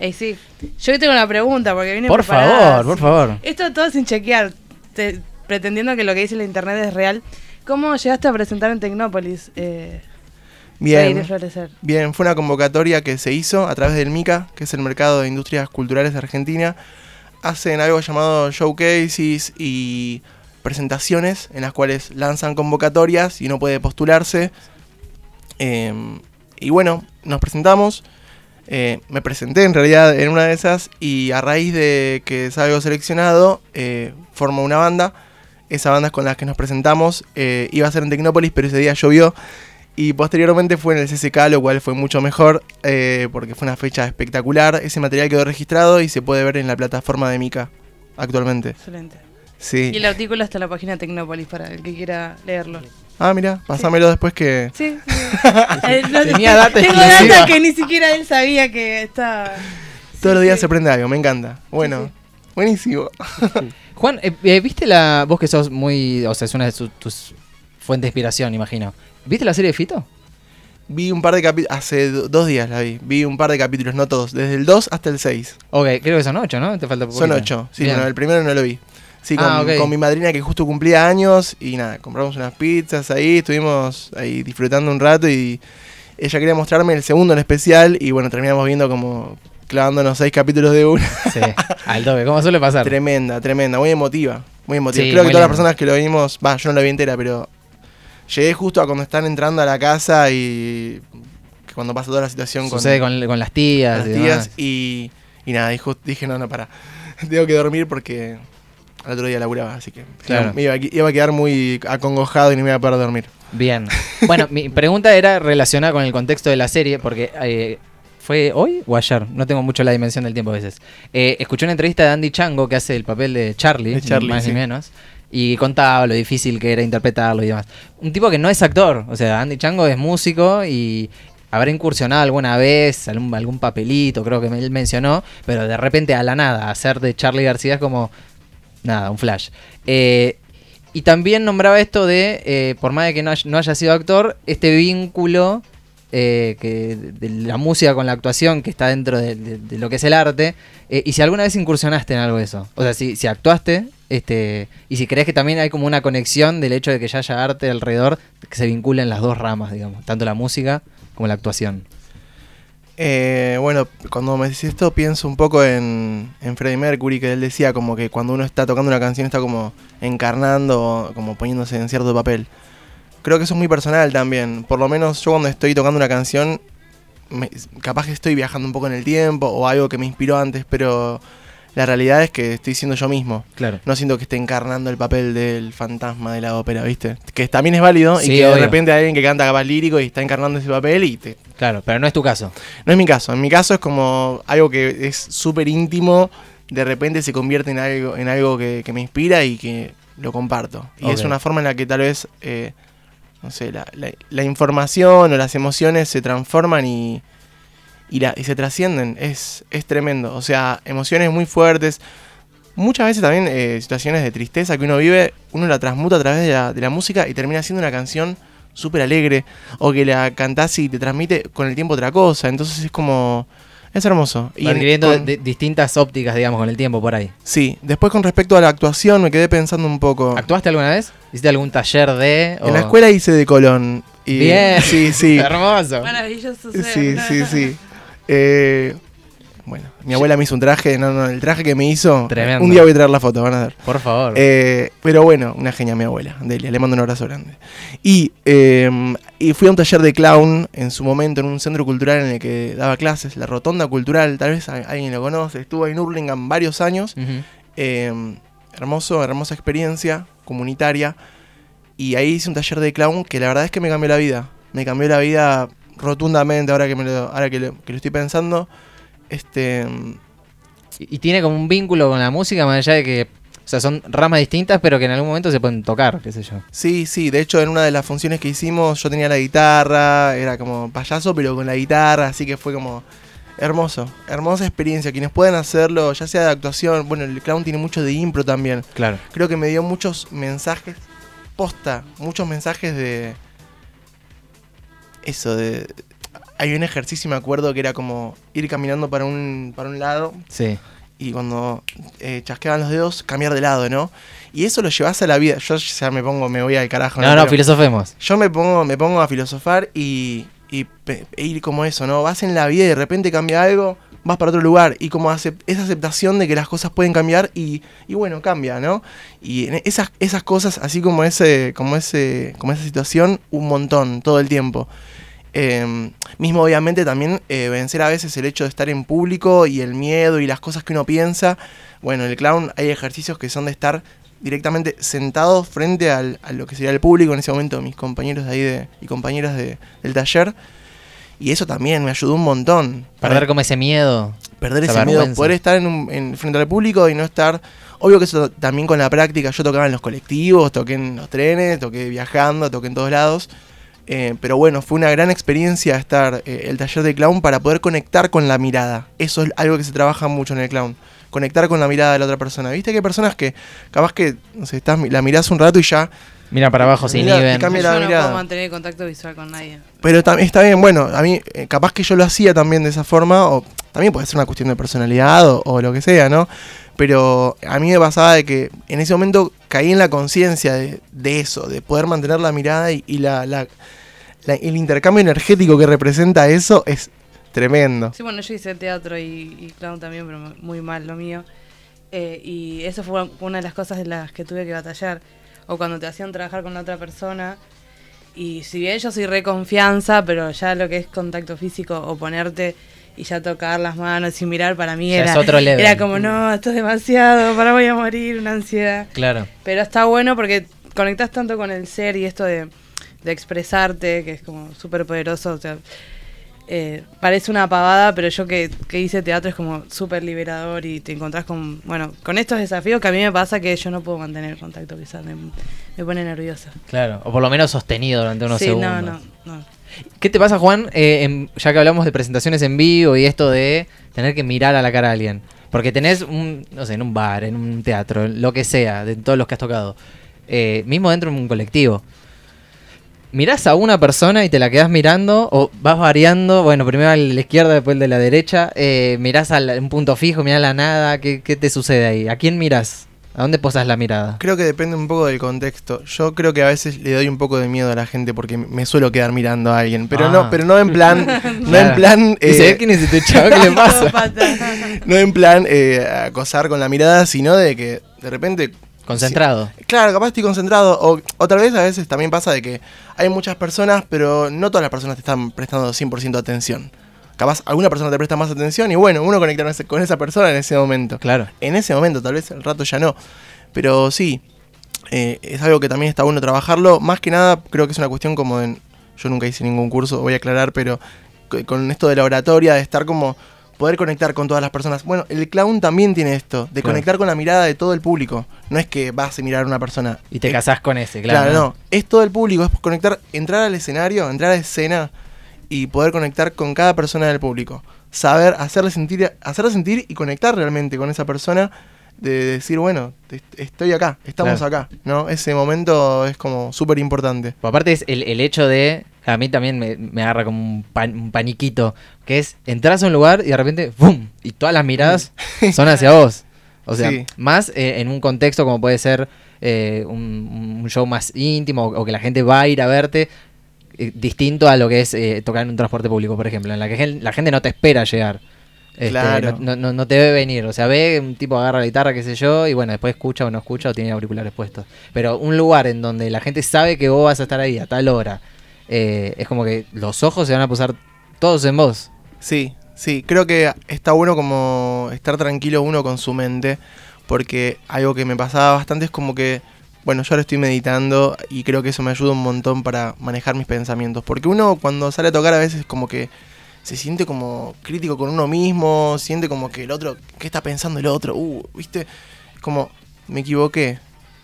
Ey, sí. Yo tengo una pregunta porque viene Por preparada, favor, por favor. Esto todo sin chequear, te- pretendiendo que lo que dice la internet es real. ¿Cómo llegaste a presentar en Tecnópolis? Eh, Bien. Bien, fue una convocatoria que se hizo a través del MICA, que es el Mercado de Industrias Culturales de Argentina. Hacen algo llamado showcases y presentaciones en las cuales lanzan convocatorias y uno puede postularse. Eh, y bueno, nos presentamos. Eh, me presenté en realidad en una de esas y a raíz de que salgo seleccionado, eh, formo una banda. Esa banda es con la que nos presentamos. eh, iba a ser en Tecnópolis, pero ese día llovió. Y posteriormente fue en el CCK, lo cual fue mucho mejor, eh, porque fue una fecha espectacular. Ese material quedó registrado y se puede ver en la plataforma de Mica actualmente. Excelente. Sí. Y el artículo está en la página Tecnópolis para el que quiera leerlo. Ah, mira, pasámelo después que... Sí. sí. Eh, no- Tenía data Tengo data que ni siquiera él sabía que estaba. Todos los días sí. se prende algo, me encanta. Bueno, sí. buenísimo. Juan, eh, eh, ¿viste la. Vos que sos muy. O sea, es una de su- tus fuentes de inspiración, imagino. ¿Viste la serie de Fito? Vi un par de capítulos, hace do- dos días la vi. Vi un par de capítulos, no todos, desde el 2 hasta el 6. Ok, creo que son ocho, ¿no? Te falta Son poquito. 8. Sí, no, el primero no lo vi. Sí, con, Ah, con mi madrina que justo cumplía años y nada, compramos unas pizzas ahí, estuvimos ahí disfrutando un rato y ella quería mostrarme el segundo en especial y bueno, terminamos viendo como clavándonos seis capítulos de una. Sí, al toque, como suele pasar. tremenda, tremenda, muy emotiva. Muy emotiva. Sí, Creo que todas las personas que lo vimos, va, yo no la vi entera, pero llegué justo a cuando están entrando a la casa y cuando pasa toda la situación Sucede con, con las tías. las y tías demás. y, y nada, dijo- dije, no, no, para. Tengo que dormir porque al otro día laburaba, así que Claro. me iba, a- iba a quedar muy acongojado y no me iba a poder dormir. Bien. Bueno, mi pregunta era relacionada con el contexto de la serie, porque eh, ¿fue hoy o ayer? No tengo mucho la dimensión del tiempo a veces. Eh, escuché una entrevista de Andy Chango, que hace el papel de Charlie, De Charlie, más sí. ni menos, y contaba lo difícil que era interpretarlo y demás. Un tipo que no es actor, o sea, Andy Chango es músico y habrá incursionado alguna vez, algún, algún papelito, creo que él mencionó, pero de repente a la nada, hacer de Charlie García es como, nada, un flash. Eh, y también nombraba esto de, eh, por más de que no haya, no haya sido actor, este vínculo eh, que de la música con la actuación que está dentro de, de- de lo que es el arte. eh, y si alguna vez incursionaste en algo de eso. O sea, si, si actuaste, este, y si crees que también hay como una conexión del hecho de que ya haya arte alrededor, que se vinculen las dos ramas, digamos, tanto la música como la actuación. Eh, bueno, cuando me decís esto pienso un poco en, en Freddie Mercury, que él decía como que cuando uno está tocando una canción está como encarnando, como poniéndose en cierto papel. Creo que eso es muy personal también. Por lo menos yo cuando estoy tocando una canción, me- capaz que estoy viajando un poco en el tiempo o algo que me inspiró antes, pero la realidad es que estoy siendo yo mismo. Claro. No siento que esté encarnando el papel del fantasma de la ópera, ¿viste? Que también es válido Sí, y que de repente hay alguien que canta capaz lírico y está encarnando ese papel y te, Claro, pero no es tu caso. no es mi caso. En mi caso es como algo que es súper íntimo. De repente se convierte en algo, en algo que, que me inspira y que lo comparto. Y es una forma en la que tal vez, eh, no sé, la, la- la información o las emociones se transforman y, y, la- y se trascienden. Es, es tremendo. O sea, emociones muy fuertes. Muchas veces también eh, situaciones de tristeza que uno vive, uno la transmuta a través de la, de la música y termina siendo una canción súper alegre o que la cantás y te transmite con el tiempo otra cosa. Entonces es como... Es hermoso. Y en- adquiriendo con- de- distintas ópticas, digamos, con el tiempo por ahí. Sí, después con respecto a la actuación me quedé pensando un poco. ¿Actuaste alguna vez? ¿Hiciste algún taller de...? En la escuela hice de Colón. Y, Bien. Sí, sí. Hermoso. Maravilloso. Sí, ser. sí, sí. Eh, bueno, mi abuela me hizo un traje. No, no, el traje que me hizo. Tremendo. Un día voy a traer la foto, van a ver. Por favor. Eh, pero bueno, una genia mi abuela, Delia, le mando un abrazo grande. Y, eh, y fui a un taller de clown en su momento en un centro cultural en el que daba clases, la Rotonda Cultural, tal vez alguien lo conoce, estuvo ahí en Hurlingham varios años. Eh, hermoso, hermosa experiencia. comunitaria. Y ahí hice un taller de clown que la verdad es que me cambió la vida. Me cambió la vida rotundamente ahora que, me lo, ahora que, lo, que lo estoy pensando. Este, Y y tiene como un vínculo con la música, más allá de que, o sea, son ramas distintas, pero que en algún momento se pueden tocar, qué sé yo. Sí, sí, de hecho en una de las funciones que hicimos yo tenía la guitarra, era como payaso pero con la guitarra, así que fue como hermoso, hermosa experiencia. Quienes puedan hacerlo, ya sea de actuación, bueno, el clown tiene mucho de impro también. Claro. Creo que me dio muchos mensajes, posta, muchos mensajes de... Eso, de... Hay un ejercicio, me acuerdo, que era como ir caminando para un, para un lado Sí. y cuando eh, chasqueaban los dedos, cambiar de lado, ¿no? Y eso lo llevas a la vida. Yo ya me pongo, me voy al carajo. No, no, Pero- filosofemos. yo me pongo, me pongo a filosofar y, y pe- e ir como eso, ¿no? Vas en la vida y de repente cambia algo, vas para otro lugar. Y como acep- esa aceptación de que las cosas pueden cambiar y, y bueno, cambia, ¿no? Y esas, esas cosas, así como ese, como ese, como esa situación, un montón, todo el tiempo. Eh, mismo obviamente también eh, vencer a veces el hecho de estar en público y el miedo y las cosas que uno piensa. Bueno, en el clown hay ejercicios que son de estar directamente sentado frente al- a lo que sería el público en ese momento, mis compañeros de ahí de, y compañeras de- del taller. Y eso también me ayudó un montón. Perder como ese miedo. perder ese miedo, poder estar en, un- en- frente al público y no estar... Obvio que eso también con la práctica, yo tocaba en los colectivos, toqué en los trenes, toqué viajando, toqué en todos lados. Eh, pero bueno, fue una gran experiencia estar eh, el taller de clown para poder conectar con la mirada. Eso es algo que se trabaja mucho en el clown. Conectar con la mirada de la otra persona. Viste que hay personas que capaz que no sé, estás, la mirás un rato y ya. Mira para abajo, cambia la Yo no mirada. puedo mantener contacto visual con nadie. Pero también está bien, bueno, a mí eh, capaz que yo lo hacía también de esa forma, o también puede ser una cuestión de personalidad o, o lo que sea, ¿no? Pero a mí me pasaba de que en ese momento caí en la conciencia de, eso, de poder mantener la mirada y, y la, la- la- el intercambio energético que representa eso es tremendo. Sí, bueno, yo hice teatro y, clown también, pero muy mal lo mío. Eh, y eso fue una de las cosas de las que tuve que batallar. O cuando te hacían trabajar con la otra persona. Y si bien yo soy re confianza, pero ya lo que es contacto físico o ponerte y ya tocar las manos y mirar para mí era, otro era como, no, esto es demasiado, para voy a morir, una ansiedad. Claro. Pero está bueno porque conectás tanto con el ser y esto de, de expresarte, que es como súper poderoso. O sea, eh, parece una pavada, pero yo que, que hice teatro es como súper liberador y te encontrás con, bueno, con estos desafíos que a mí me pasa que yo no puedo mantener contacto quizás, me, me pone nerviosa. Claro. O por lo menos sostenido durante unos sí, segundos. no, no, no. ¿Qué te pasa, Juan, eh, ya que hablamos de presentaciones en vivo y esto de tener que mirar a la cara a alguien? Porque tenés un, no sé, en un bar, en un teatro, lo que sea, de todos los que has tocado, eh, mismo dentro de un colectivo. Mirás a una persona y te la quedás mirando, o vas variando, bueno, primero a la izquierda, después el de la derecha, eh, mirás a un punto fijo, mirás a la nada, ¿qué, qué te sucede ahí? ¿A quién mirás? ¿A dónde posas la mirada? Creo que depende un poco del contexto. Yo creo que a veces le doy un poco de miedo a la gente porque me suelo quedar mirando a alguien, pero Ah. no, pero no en plan, no Claro. en plan, eh, ¿quién es este chavo? ¿Qué le pasa? No en plan eh, acosar con la mirada, sino de que de repente Concentrado. Claro, capaz estoy concentrado. O otra vez a veces también pasa de que hay muchas personas, pero no todas las personas te están prestando 100% atención. Capaz alguna persona te presta más atención y bueno, uno conecta con esa persona en ese momento. Claro. En ese momento, tal vez el rato ya no. Pero sí, eh, es algo que también está bueno trabajarlo. Más que nada, creo que es una cuestión como de... Yo nunca hice ningún curso, voy a aclarar, pero co- con esto de la oratoria, de estar como... Poder conectar con todas las personas. Bueno, el clown también tiene esto, de Claro. conectar con la mirada de todo el público. No es que vas a mirar a una persona. Y te Eh, casás con ese, Claro, claro. no. Es todo el público, es conectar, entrar al escenario, entrar a escena y poder conectar con cada persona del público. Saber, hacerle sentir, hacerle sentir y conectar realmente con esa persona de decir, bueno, estoy acá, estamos Claro. acá, ¿no? Ese momento es como súper importante. Aparte es el, el hecho de, a mí también me, me agarra como un, pan- un paniquito, que es entras a un lugar y de repente, ¡bum! Y todas las miradas son hacia vos. O sea, Sí. más eh, en un contexto como puede ser eh, un, un show más íntimo o, o que la gente va a ir a verte, eh, distinto a lo que es eh, tocar en un transporte público, por ejemplo, en la que gen- la gente no te espera llegar. Este, Claro. no, no- no te ve venir, o sea, ve un tipo agarra la guitarra, qué sé yo, y bueno, después escucha o no escucha o tiene auriculares puestos. Pero un lugar en donde la gente sabe que vos vas a estar ahí a tal hora, eh, es como que los ojos se van a posar todos en vos. Sí, sí, creo que está bueno como estar tranquilo uno con su mente, porque algo que me pasaba bastante es como que bueno, yo ahora estoy meditando y creo que eso me ayuda un montón para manejar mis pensamientos. Porque uno cuando sale a tocar a veces como que se siente como crítico con uno mismo, siente como que el otro, ¿qué está pensando el otro? Uh, ¿viste? Como, me equivoqué,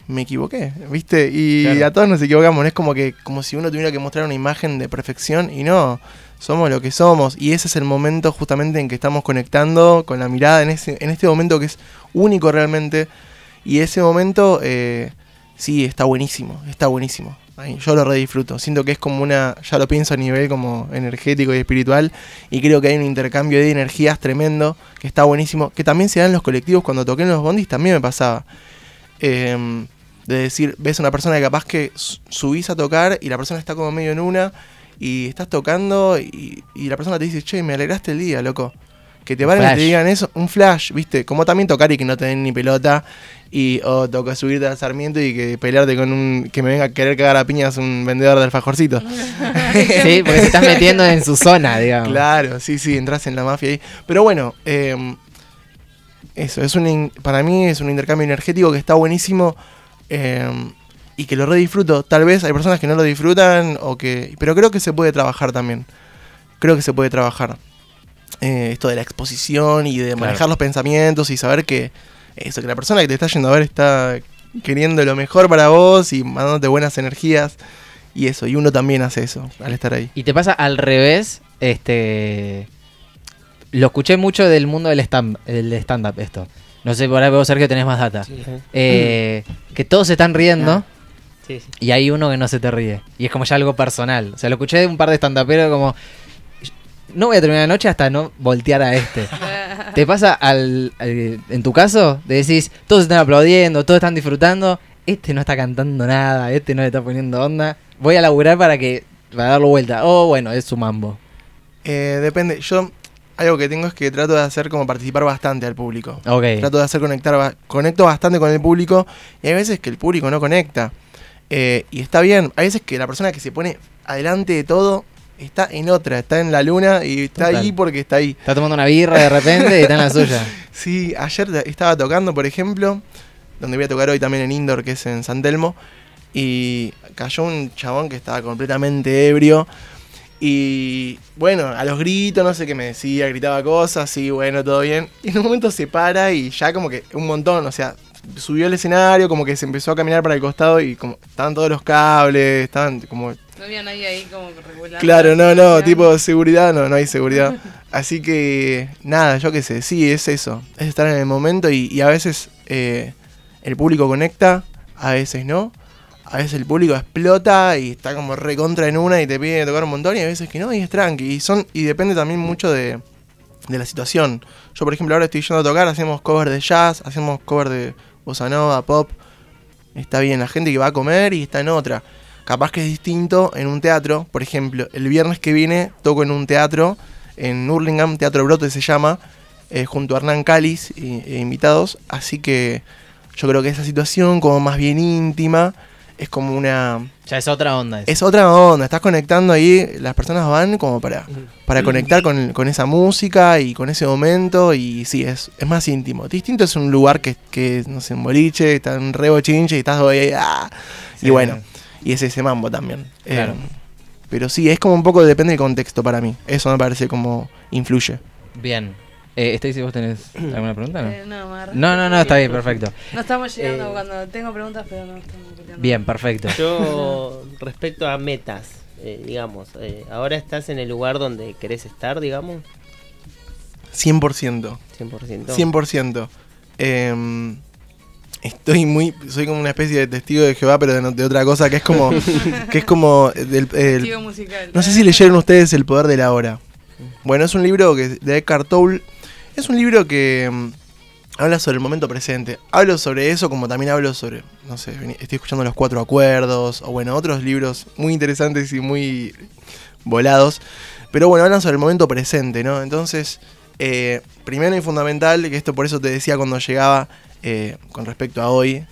me equivoqué, ¿viste? Y Claro. a todos nos equivocamos, es como que como si uno tuviera que mostrar una imagen de perfección y no, somos lo que somos y ese es el momento justamente en que estamos conectando con la mirada en, ese, en este momento que es único realmente y ese momento eh, sí está buenísimo, está buenísimo. Ay, yo lo re disfruto, siento que es como una, ya lo pienso a nivel como energético y espiritual y creo que hay un intercambio de energías tremendo, que está buenísimo, que también se da en los colectivos, cuando toqué en los bondis también me pasaba. Em, de decir, ves a una persona que capaz que subís a tocar y la persona está como medio en una y estás tocando y la persona te dice, che, me alegraste el día, loco. Que te paren y te digan eso, un flash, ¿viste? Como también tocar y que no te den ni pelota y o toca subirte al Sarmiento y que pelearte con un que me venga a querer cagar a piñas un vendedor de alfajorcitos. Sí, porque te estás metiendo en su zona, digamos. Claro, sí, sí, entras en la mafia ahí. Pero bueno, eh, eso, es un para mí es un intercambio energético que está buenísimo eh, y que lo re disfruto. Tal vez hay personas que no lo disfrutan, o que pero creo que se puede trabajar también. Creo que se puede trabajar. Eh, esto de la exposición y de manejar Claro. los pensamientos y saber que eso, que la persona que te está yendo a ver está queriendo lo mejor para vos y mandándote buenas energías. Y eso, y uno también hace eso al estar ahí. Y te pasa al revés, este... Lo escuché mucho del mundo del stand- del stand-up esto. No sé, por ahí vos, Sergio, tenés más data. Sí, Eh, que todos se están riendo sí. sí. y hay uno que no se te ríe. Y es como ya algo personal. O sea, lo escuché de un par de stand-uperos como... No voy a terminar la noche hasta no voltear a este. ¿Te pasa al, al- en tu caso? De decís, todos están aplaudiendo, todos están disfrutando, este no está cantando nada, este no le está poniendo onda. Voy a laburar para que para darlo vuelta. Oh, bueno, es su mambo. Eh, depende. Yo algo que tengo es que trato de hacer como participar bastante al público. Ok. Trato de hacer conectar, conecto bastante con el público y hay veces que el público no conecta. Eh, y está bien. Hay veces que la persona que se pone adelante de todo está en otra, está en la luna y está Total. ahí porque está ahí. Está tomando una birra de repente y está en la suya. Sí, ayer estaba tocando, por ejemplo, donde voy a tocar hoy también en Indoor, que es en San Telmo, y cayó un chabón que estaba completamente ebrio. Y bueno, a los gritos, no sé qué me decía, gritaba cosas, sí, bueno, todo bien. Y en un momento se para y ya como que un montón, o sea, subió al escenario, como que se empezó a caminar para el costado y como estaban todos los cables, estaban como No había nadie ahí como regulando. Claro, no, no, tipo seguridad, no, no hay seguridad. Así que, nada, yo qué sé, sí, es eso. Es estar en el momento y, y a veces eh, el público conecta, a veces no. A veces el público explota y está como recontra en una y te pide tocar un montón y a veces que no y es tranqui. Y, son, y depende también mucho de, de la situación. Yo, por ejemplo, ahora estoy yendo a tocar, hacemos cover de jazz, hacemos cover de bossa nova, pop. Está bien, la gente que va a comer y está en otra. Capaz que es distinto en un teatro. Por ejemplo, el viernes que viene toco en un teatro, en Hurlingham, Teatro Brote se llama, eh, junto a Hernán Cáliz e invitados. Así que yo creo que esa situación, como más bien íntima, es como una... Ya es otra onda. eso. Es otra onda, estás conectando ahí, las personas van como para, para conectar con, con esa música y con ese momento y sí, es, es más íntimo. Distinto es un lugar que, que no sé, en boliche, está en re bochinche y estás ahí, ah, Sí. y bueno, y es ese mambo también. Claro. Eh, pero sí, es como un poco, depende del contexto para mí. Eso me parece como influye. Bien. Eh, Stacy, ¿vos tenés alguna pregunta? No, Eh, no, me no, no, no, está bien, perfecto. No estamos llegando Eh, cuando tengo preguntas, pero no estamos peleando. Bien, perfecto. Yo, respecto a metas, eh, digamos, eh, ahora estás en el lugar donde querés estar, digamos, 100%. 100%. 100%. Em, estoy muy. Soy como una especie de testigo de Jehová, pero de, otra cosa, que es como. que es como. del- el- musical. no sé si leyeron ustedes El Poder de la Hora. Bueno, es un libro que, de Eckhart Tolle. Es un libro que mm, habla sobre el momento presente. Hablo sobre eso como también hablo sobre, no sé, estoy escuchando Los Cuatro Acuerdos, o bueno, otros libros muy interesantes y muy volados. Pero bueno, hablan sobre el momento presente, ¿no? Entonces, eh, primero y fundamental, que esto por eso te decía cuando llegaba eh, con respecto a hoy,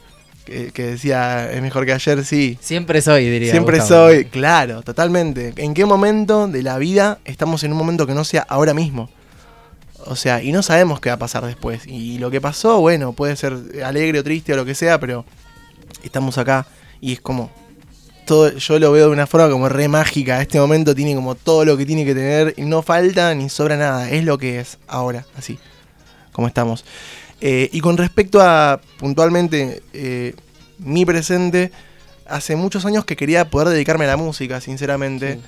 que, que decía, es mejor que ayer, sí. Siempre soy, diría. Siempre Gustavo. soy, claro, totalmente. ¿En qué momento de la vida estamos en un momento que no sea ahora mismo? O sea, y no sabemos qué va a pasar después. Y lo que pasó, bueno, puede ser alegre o triste o lo que sea, pero estamos acá y es como todo, yo lo veo de una forma como re mágica. Este momento tiene como todo lo que tiene que tener y no falta ni sobra nada. Es lo que es ahora, así como estamos. Eh, y con respecto a puntualmente eh, mi presente, hace muchos años que quería poder dedicarme a la música, sinceramente.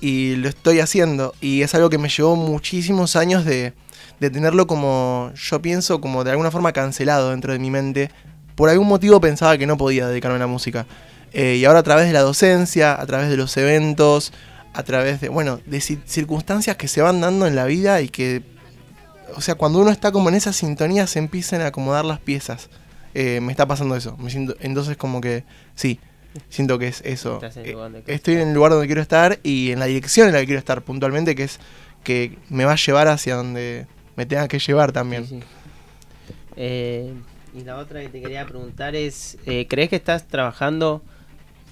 Y lo estoy haciendo. Y es algo que me llevó muchísimos años de, de tenerlo como, yo pienso, como de alguna forma cancelado dentro de mi mente. Por algún motivo pensaba que no podía dedicarme a la música. Eh, y ahora a través de la docencia, a través de los eventos, a través de, bueno, de ci- circunstancias que se van dando en la vida y que, o sea, cuando uno está como en esa sintonía se empiezan a acomodar las piezas. Eh, me está pasando eso. Me siento, entonces como que, sí, siento que es eso. Estás en el Eh, lugar donde querés estoy en el lugar donde quiero estar y en la dirección en la que quiero estar puntualmente, que es que me va a llevar hacia donde me tenga que llevar también. Sí, sí. Eh, y la otra que te quería preguntar es, ¿crees que estás trabajando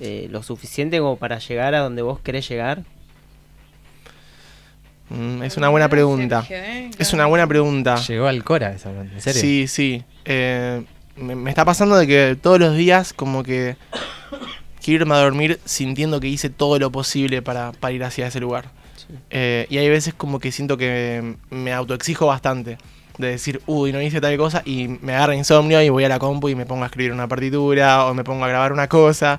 lo suficiente como para llegar a donde vos querés llegar? Mm, es una buena pregunta. Sergio, ¿eh? Es una buena pregunta. Llegó al Cora esa pregunta, ¿en serio? Sí, sí. Eh, me, me está pasando de que todos los días como que quiero irme a dormir sintiendo que hice todo lo posible para, para ir hacia ese lugar. Sí. Eh, y hay veces como que siento que me autoexijo bastante. De decir, uy, no hice tal cosa y me agarra insomnio y voy a la compu y me pongo a escribir una partitura o me pongo a grabar una cosa.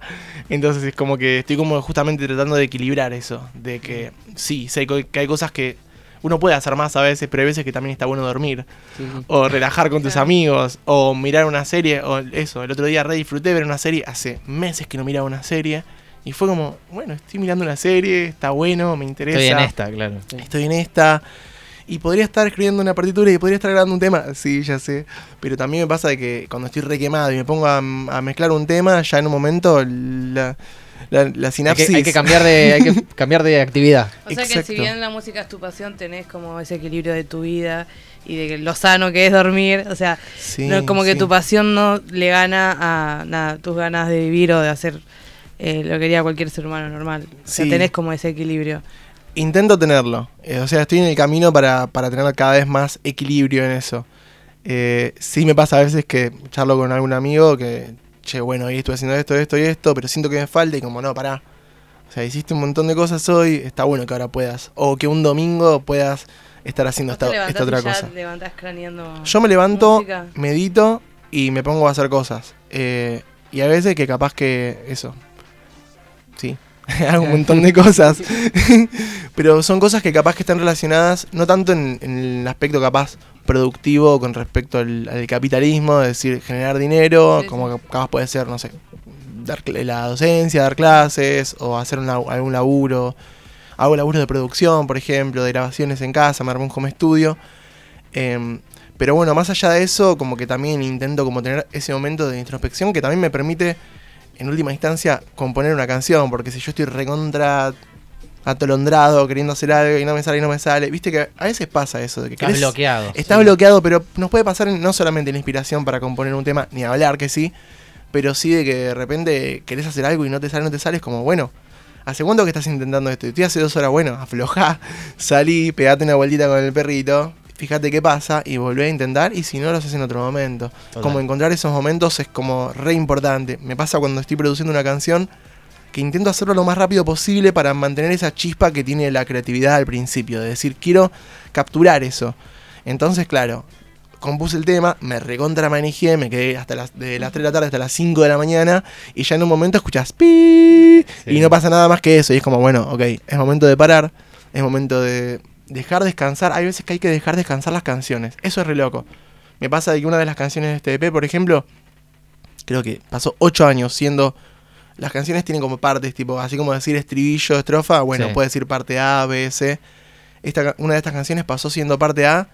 Entonces es como que estoy como justamente tratando de equilibrar eso. De que sí, sé que hay cosas que uno puede hacer más a veces, pero hay veces que también está bueno dormir Sí, o relajar con tus amigos, o mirar una serie, o eso. El otro día re disfruté ver una serie, hace meses que no miraba una serie, y fue como, bueno, estoy mirando una serie, está bueno, me interesa. Estoy en esta, claro. Estoy en esta. Y podría estar escribiendo una partitura y podría estar grabando un tema, sí, ya sé. Pero también me pasa de que cuando estoy requemado y me pongo a, a mezclar un tema, ya en un momento la, la, la Hay sinapsis. que, hay que cambiar de, hay que cambiar de actividad. O sea que si bien la música es tu pasión, tenés como ese equilibrio de tu vida y de que lo sano que es dormir. O sea, Sí, no, como que sí. tu pasión no le gana a nada, tus ganas de vivir o de hacer eh, lo que haría cualquier ser humano normal. O sea, Sí. tenés como ese equilibrio. Intento tenerlo. Eh, o sea, estoy en el camino para, para tener cada vez más equilibrio en eso. Eh, sí me pasa a veces que charlo con algún amigo que, che, bueno, hoy estoy haciendo esto, esto y esto, pero siento que me falta y como, no, pará. O sea, hiciste un montón de cosas hoy, está bueno que ahora puedas. O que un domingo puedas estar haciendo ¿Vos te esta, otra cosa. Yo me levanto, música? medito y me pongo a hacer cosas. Eh, y a veces que capaz que eso. Sí, un montón de cosas. Pero son cosas que capaz que están relacionadas, no tanto en, en el aspecto capaz productivo con respecto al, al capitalismo, es decir, generar dinero, Sí, como capaz puede ser, no sé, dar la docencia, dar clases o hacer un algún laburo. Hago laburo de producción, por ejemplo, de grabaciones en casa, me armo un home studio. Em, pero bueno, más allá de eso, como que también intento como tener ese momento de introspección que también me permite, en última instancia, componer una canción. Porque si yo estoy recontra atolondrado, queriendo hacer algo y no me sale y no me sale, viste que a veces pasa eso, de que Estás querés- bloqueado. Está bloqueado, pero nos puede pasar no solamente la inspiración para componer un tema, ni hablar que sí, pero sí de que de repente querés hacer algo y no te sale, no te sale, es como, bueno, ¿hace cuánto que estás intentando esto? Estoy hace dos horas, bueno, aflojá, salí, pegate una vueltita con el perrito, fíjate qué pasa y volvé a intentar y si no lo haces en otro momento. Total. Como encontrar esos momentos es como re importante. Me pasa cuando estoy produciendo una canción que intento hacerlo lo más rápido posible para mantener esa chispa que tiene la creatividad al principio, de decir, quiero capturar eso. Entonces, claro, compuse el tema, me recontra manejé, me quedé hasta las, de las 3 de la tarde hasta las 5 de la mañana y ya en un momento escuchas pi Sí. y no pasa nada más que eso y es como, bueno, ok, es momento de parar, es momento de dejar descansar, hay veces que hay que dejar descansar las canciones, eso es re loco. Me pasa de que una de las canciones de este EP, por ejemplo, creo que pasó 8 años siendo las canciones tienen como partes, tipo, así como decir estribillo, estrofa, bueno, Sí. puede decir parte A, B, C. Esta, una de estas canciones pasó siendo parte A,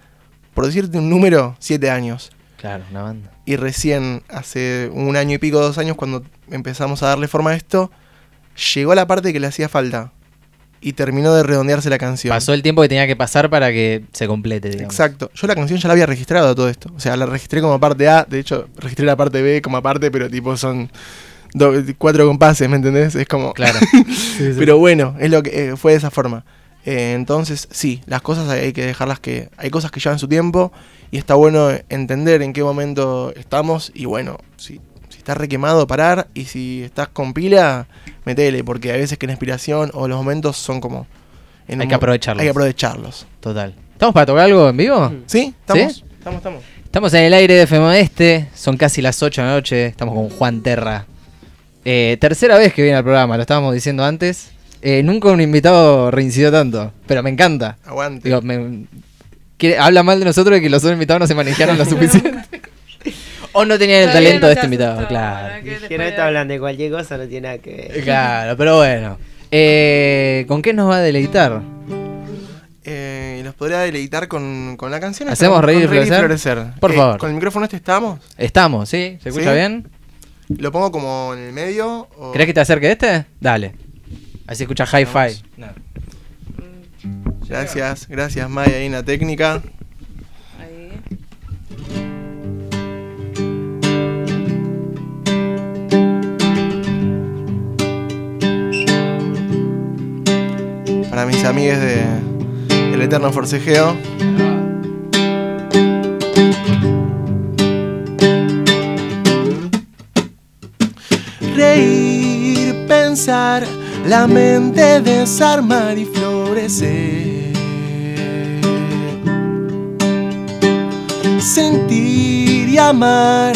por decirte un número, 7 años. Claro, una banda. Y recién, hace un año y pico, dos años, cuando empezamos a darle forma a esto, llegó la parte que le hacía falta. Y terminó de redondearse la canción. Pasó el tiempo que tenía que pasar para que se complete, digamos. Exacto. Yo la canción ya la había registrado a todo esto. O sea, la registré como parte A. De hecho, registré la parte B como aparte, pero tipo son do- cuatro compases, ¿me entendés? Es como... Claro. Pero bueno, es lo que eh, fue de esa forma. Eh, entonces, sí, las cosas hay, hay que dejarlas que. Hay cosas que llevan su tiempo y está bueno entender en qué momento estamos. Y bueno, si estás requemado, parar. Y si estás con pila, metele. Porque a veces que la inspiración o los momentos son como. en Hay un que aprovecharlos. Hay que aprovecharlos. Total. ¿Estamos para tocar algo en vivo? ¿Sí? ¿Estamos? ¿Sí? Estamos, estamos. Estamos en el aire de FM Este, son casi las 8 de la noche, estamos con Juan Terra. Eh, tercera vez que viene al programa, lo estábamos diciendo antes. Eh, nunca un invitado reincidió tanto, pero me encanta. Aguante. Digo, me- quiere- habla mal de nosotros de que los otros invitados no se manejaron lo suficiente. O no tenían el talento no de te este invitado, asustó, claro. Que no está hablando de cualquier cosa, no tiene nada que ver. Claro, pero bueno. Eh, ¿Con qué nos va a deleitar? Eh, y los podría deleitar con, con la canción. ¿Hacemos con reír y Reír florecer? Por Eh, favor. ¿Con el micrófono este estamos? Estamos, ¿sí? ¿Se escucha ¿Sí? bien? ¿Lo pongo como en el medio? O... ¿Querés que te acerque este? Dale. Así escucha hi-fi. Vamos. Gracias, gracias Maya en la técnica. Para mis amigues de El Eterno Forcejeo. Reír, pensar, la mente desarmar y florecer. Sentir y amar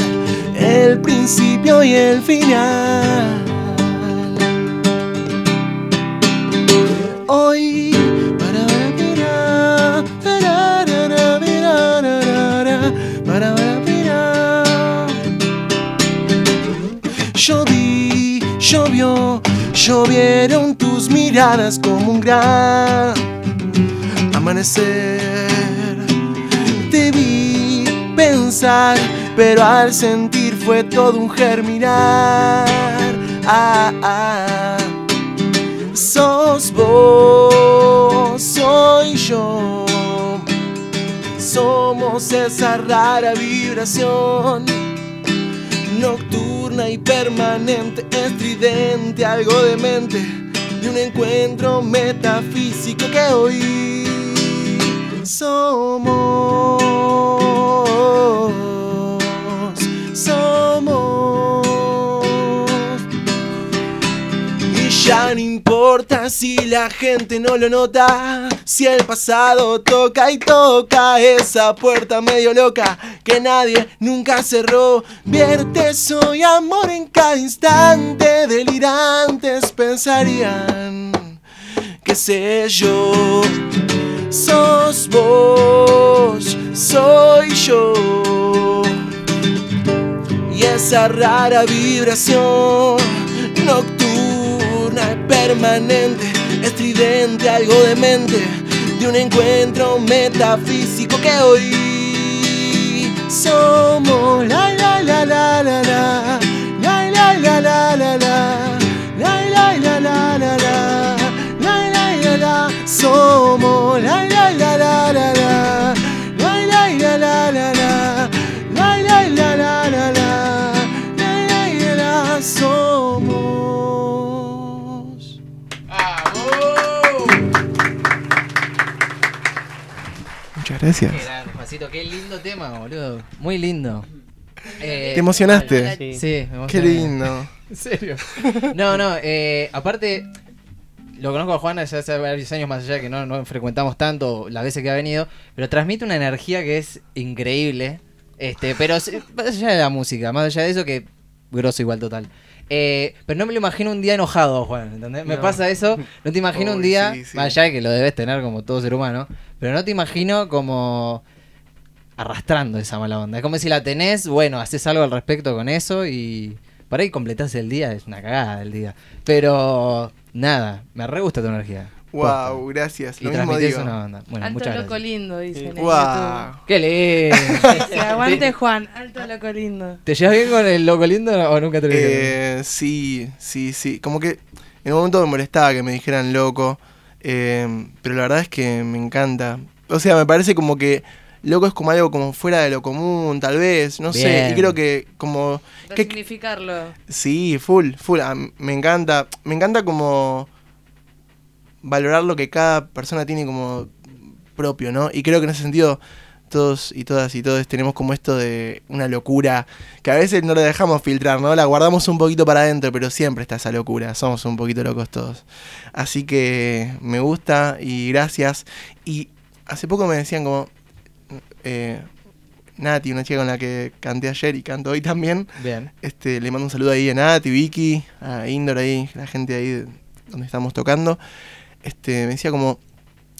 el principio y el final. Hoy para Lloví, llovió, llovieron tus miradas como un gran amanecer. Te vi pensar, pero al sentir fue todo un germinar. Ah, ah. Sos vos, soy yo. Somos esa rara vibración nocturna y permanente, estridente, algo demente, de un encuentro metafísico que hoy somos, si la gente no lo nota, si el pasado toca y toca esa puerta medio loca que nadie nunca cerró. Vierte soy amor en cada instante, delirantes pensarían, qué sé yo. Sos vos, soy yo y esa rara vibración nocturna una permanente, estridente, algo demente De un encuentro metafísico que hoy Somos la la la la la la La la la la la la La la la la la la La la la la gracias. Qué Juancito, qué lindo tema, boludo. Muy lindo. Eh, ¿Te emocionaste? Sí. Sí, me Qué emocioné. lindo. ¿En serio? No, no, eh, aparte, lo conozco a Juan desde hace varios años más allá que no, no frecuentamos tanto las veces que ha venido, pero transmite una energía que es increíble. Este, pero más allá de la música, más allá de eso que grosso igual total. Eh, pero no me lo imagino un día enojado, Juan, ¿entendés? Me No. pasa eso, no te imagino un día, sí, sí. más allá de que lo debes tener como todo ser humano, pero no te imagino como arrastrando esa mala onda. Es como si la tenés, bueno, haces algo al respecto con eso y por ahí completás el día, es una cagada el día. Pero nada, me re gusta tu energía. Wow, gracias. Y Lo mismo digo. una onda. Bueno, Alto muchas loco gracias. lindo, dicen en Wow. Qué lindo. Se aguante Juan, alto loco lindo. ¿Te llevas bien con el loco lindo o nunca te lo? Eh, sí, sí, sí. Como que en un momento me molestaba que me dijeran loco. eh, pero la verdad es que me encanta. O sea, me parece como que loco es como algo como fuera de lo común, tal vez. No sé. Y creo que como... que- Resignificarlo. sí, full, full. ah, me encanta. Me encanta como valorar lo que cada persona tiene como propio, ¿no? Y creo que en ese sentido todos y todas y todos tenemos como esto de una locura que a veces no la dejamos filtrar, ¿no? La guardamos un poquito para adentro, pero siempre está esa locura. Somos un poquito locos todos. Así que me gusta y gracias. Y hace poco me decían como... Eh, Nati, una chica con la que canté ayer y canto hoy también. Bien. Este, le mando un saludo ahí a Nati, Vicky, a Indor ahí, la gente ahí donde estamos tocando. Este, me decía como,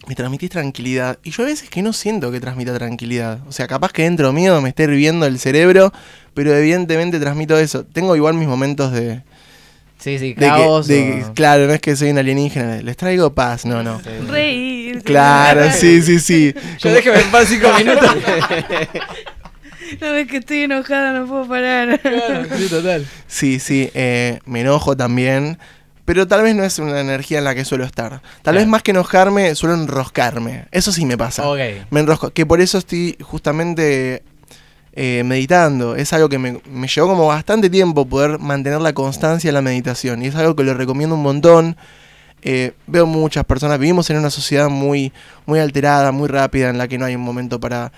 me transmitís tranquilidad. Y yo a veces que no siento que transmita tranquilidad. O sea, capaz que dentro mío me esté hirviendo el cerebro, pero evidentemente transmito eso. Tengo igual mis momentos de... Sí, sí, de que- caos. de que- claro, no es que soy un alienígena, les traigo paz, no, no. Sí. Reír. Claro, sí, sí, sí. Yo déjeme en paz cinco minutos. No ves que estoy enojada, no puedo parar. sí, total. Sí, sí, eh, me enojo también, pero tal vez no es una energía en la que suelo estar. Tal Claro. vez más que enojarme, suelo enroscarme. Eso sí me pasa. Ok. Me enrosco, que por eso estoy justamente eh, meditando. Es algo que me, me llevó como bastante tiempo poder mantener la constancia en la meditación. Y es algo que le recomiendo un montón. Eh, veo muchas personas, vivimos en una sociedad muy, muy alterada, muy rápida, en la que no hay un momento para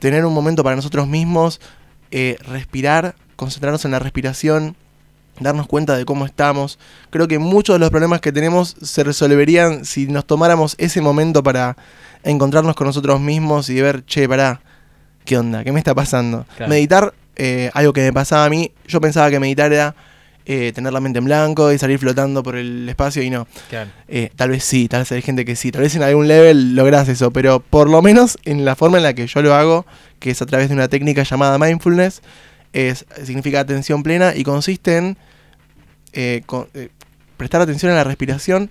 tener un momento para nosotros mismos, eh, respirar, concentrarnos en la respiración, darnos cuenta de cómo estamos. Creo que muchos de los problemas que tenemos se resolverían si nos tomáramos ese momento para encontrarnos con nosotros mismos y ver, che, pará, ¿qué onda? ¿Qué me está pasando? Claro. Meditar, eh, algo que me pasaba a mí, yo pensaba que meditar era eh, tener la mente en blanco y salir flotando por el espacio y no. Claro. Eh, tal vez sí, tal vez hay gente que sí, tal vez en algún level logras eso, pero por lo menos en la forma en la que yo lo hago, que es a través de una técnica llamada mindfulness, es, significa atención plena y consiste en eh, eh, prestar atención a la respiración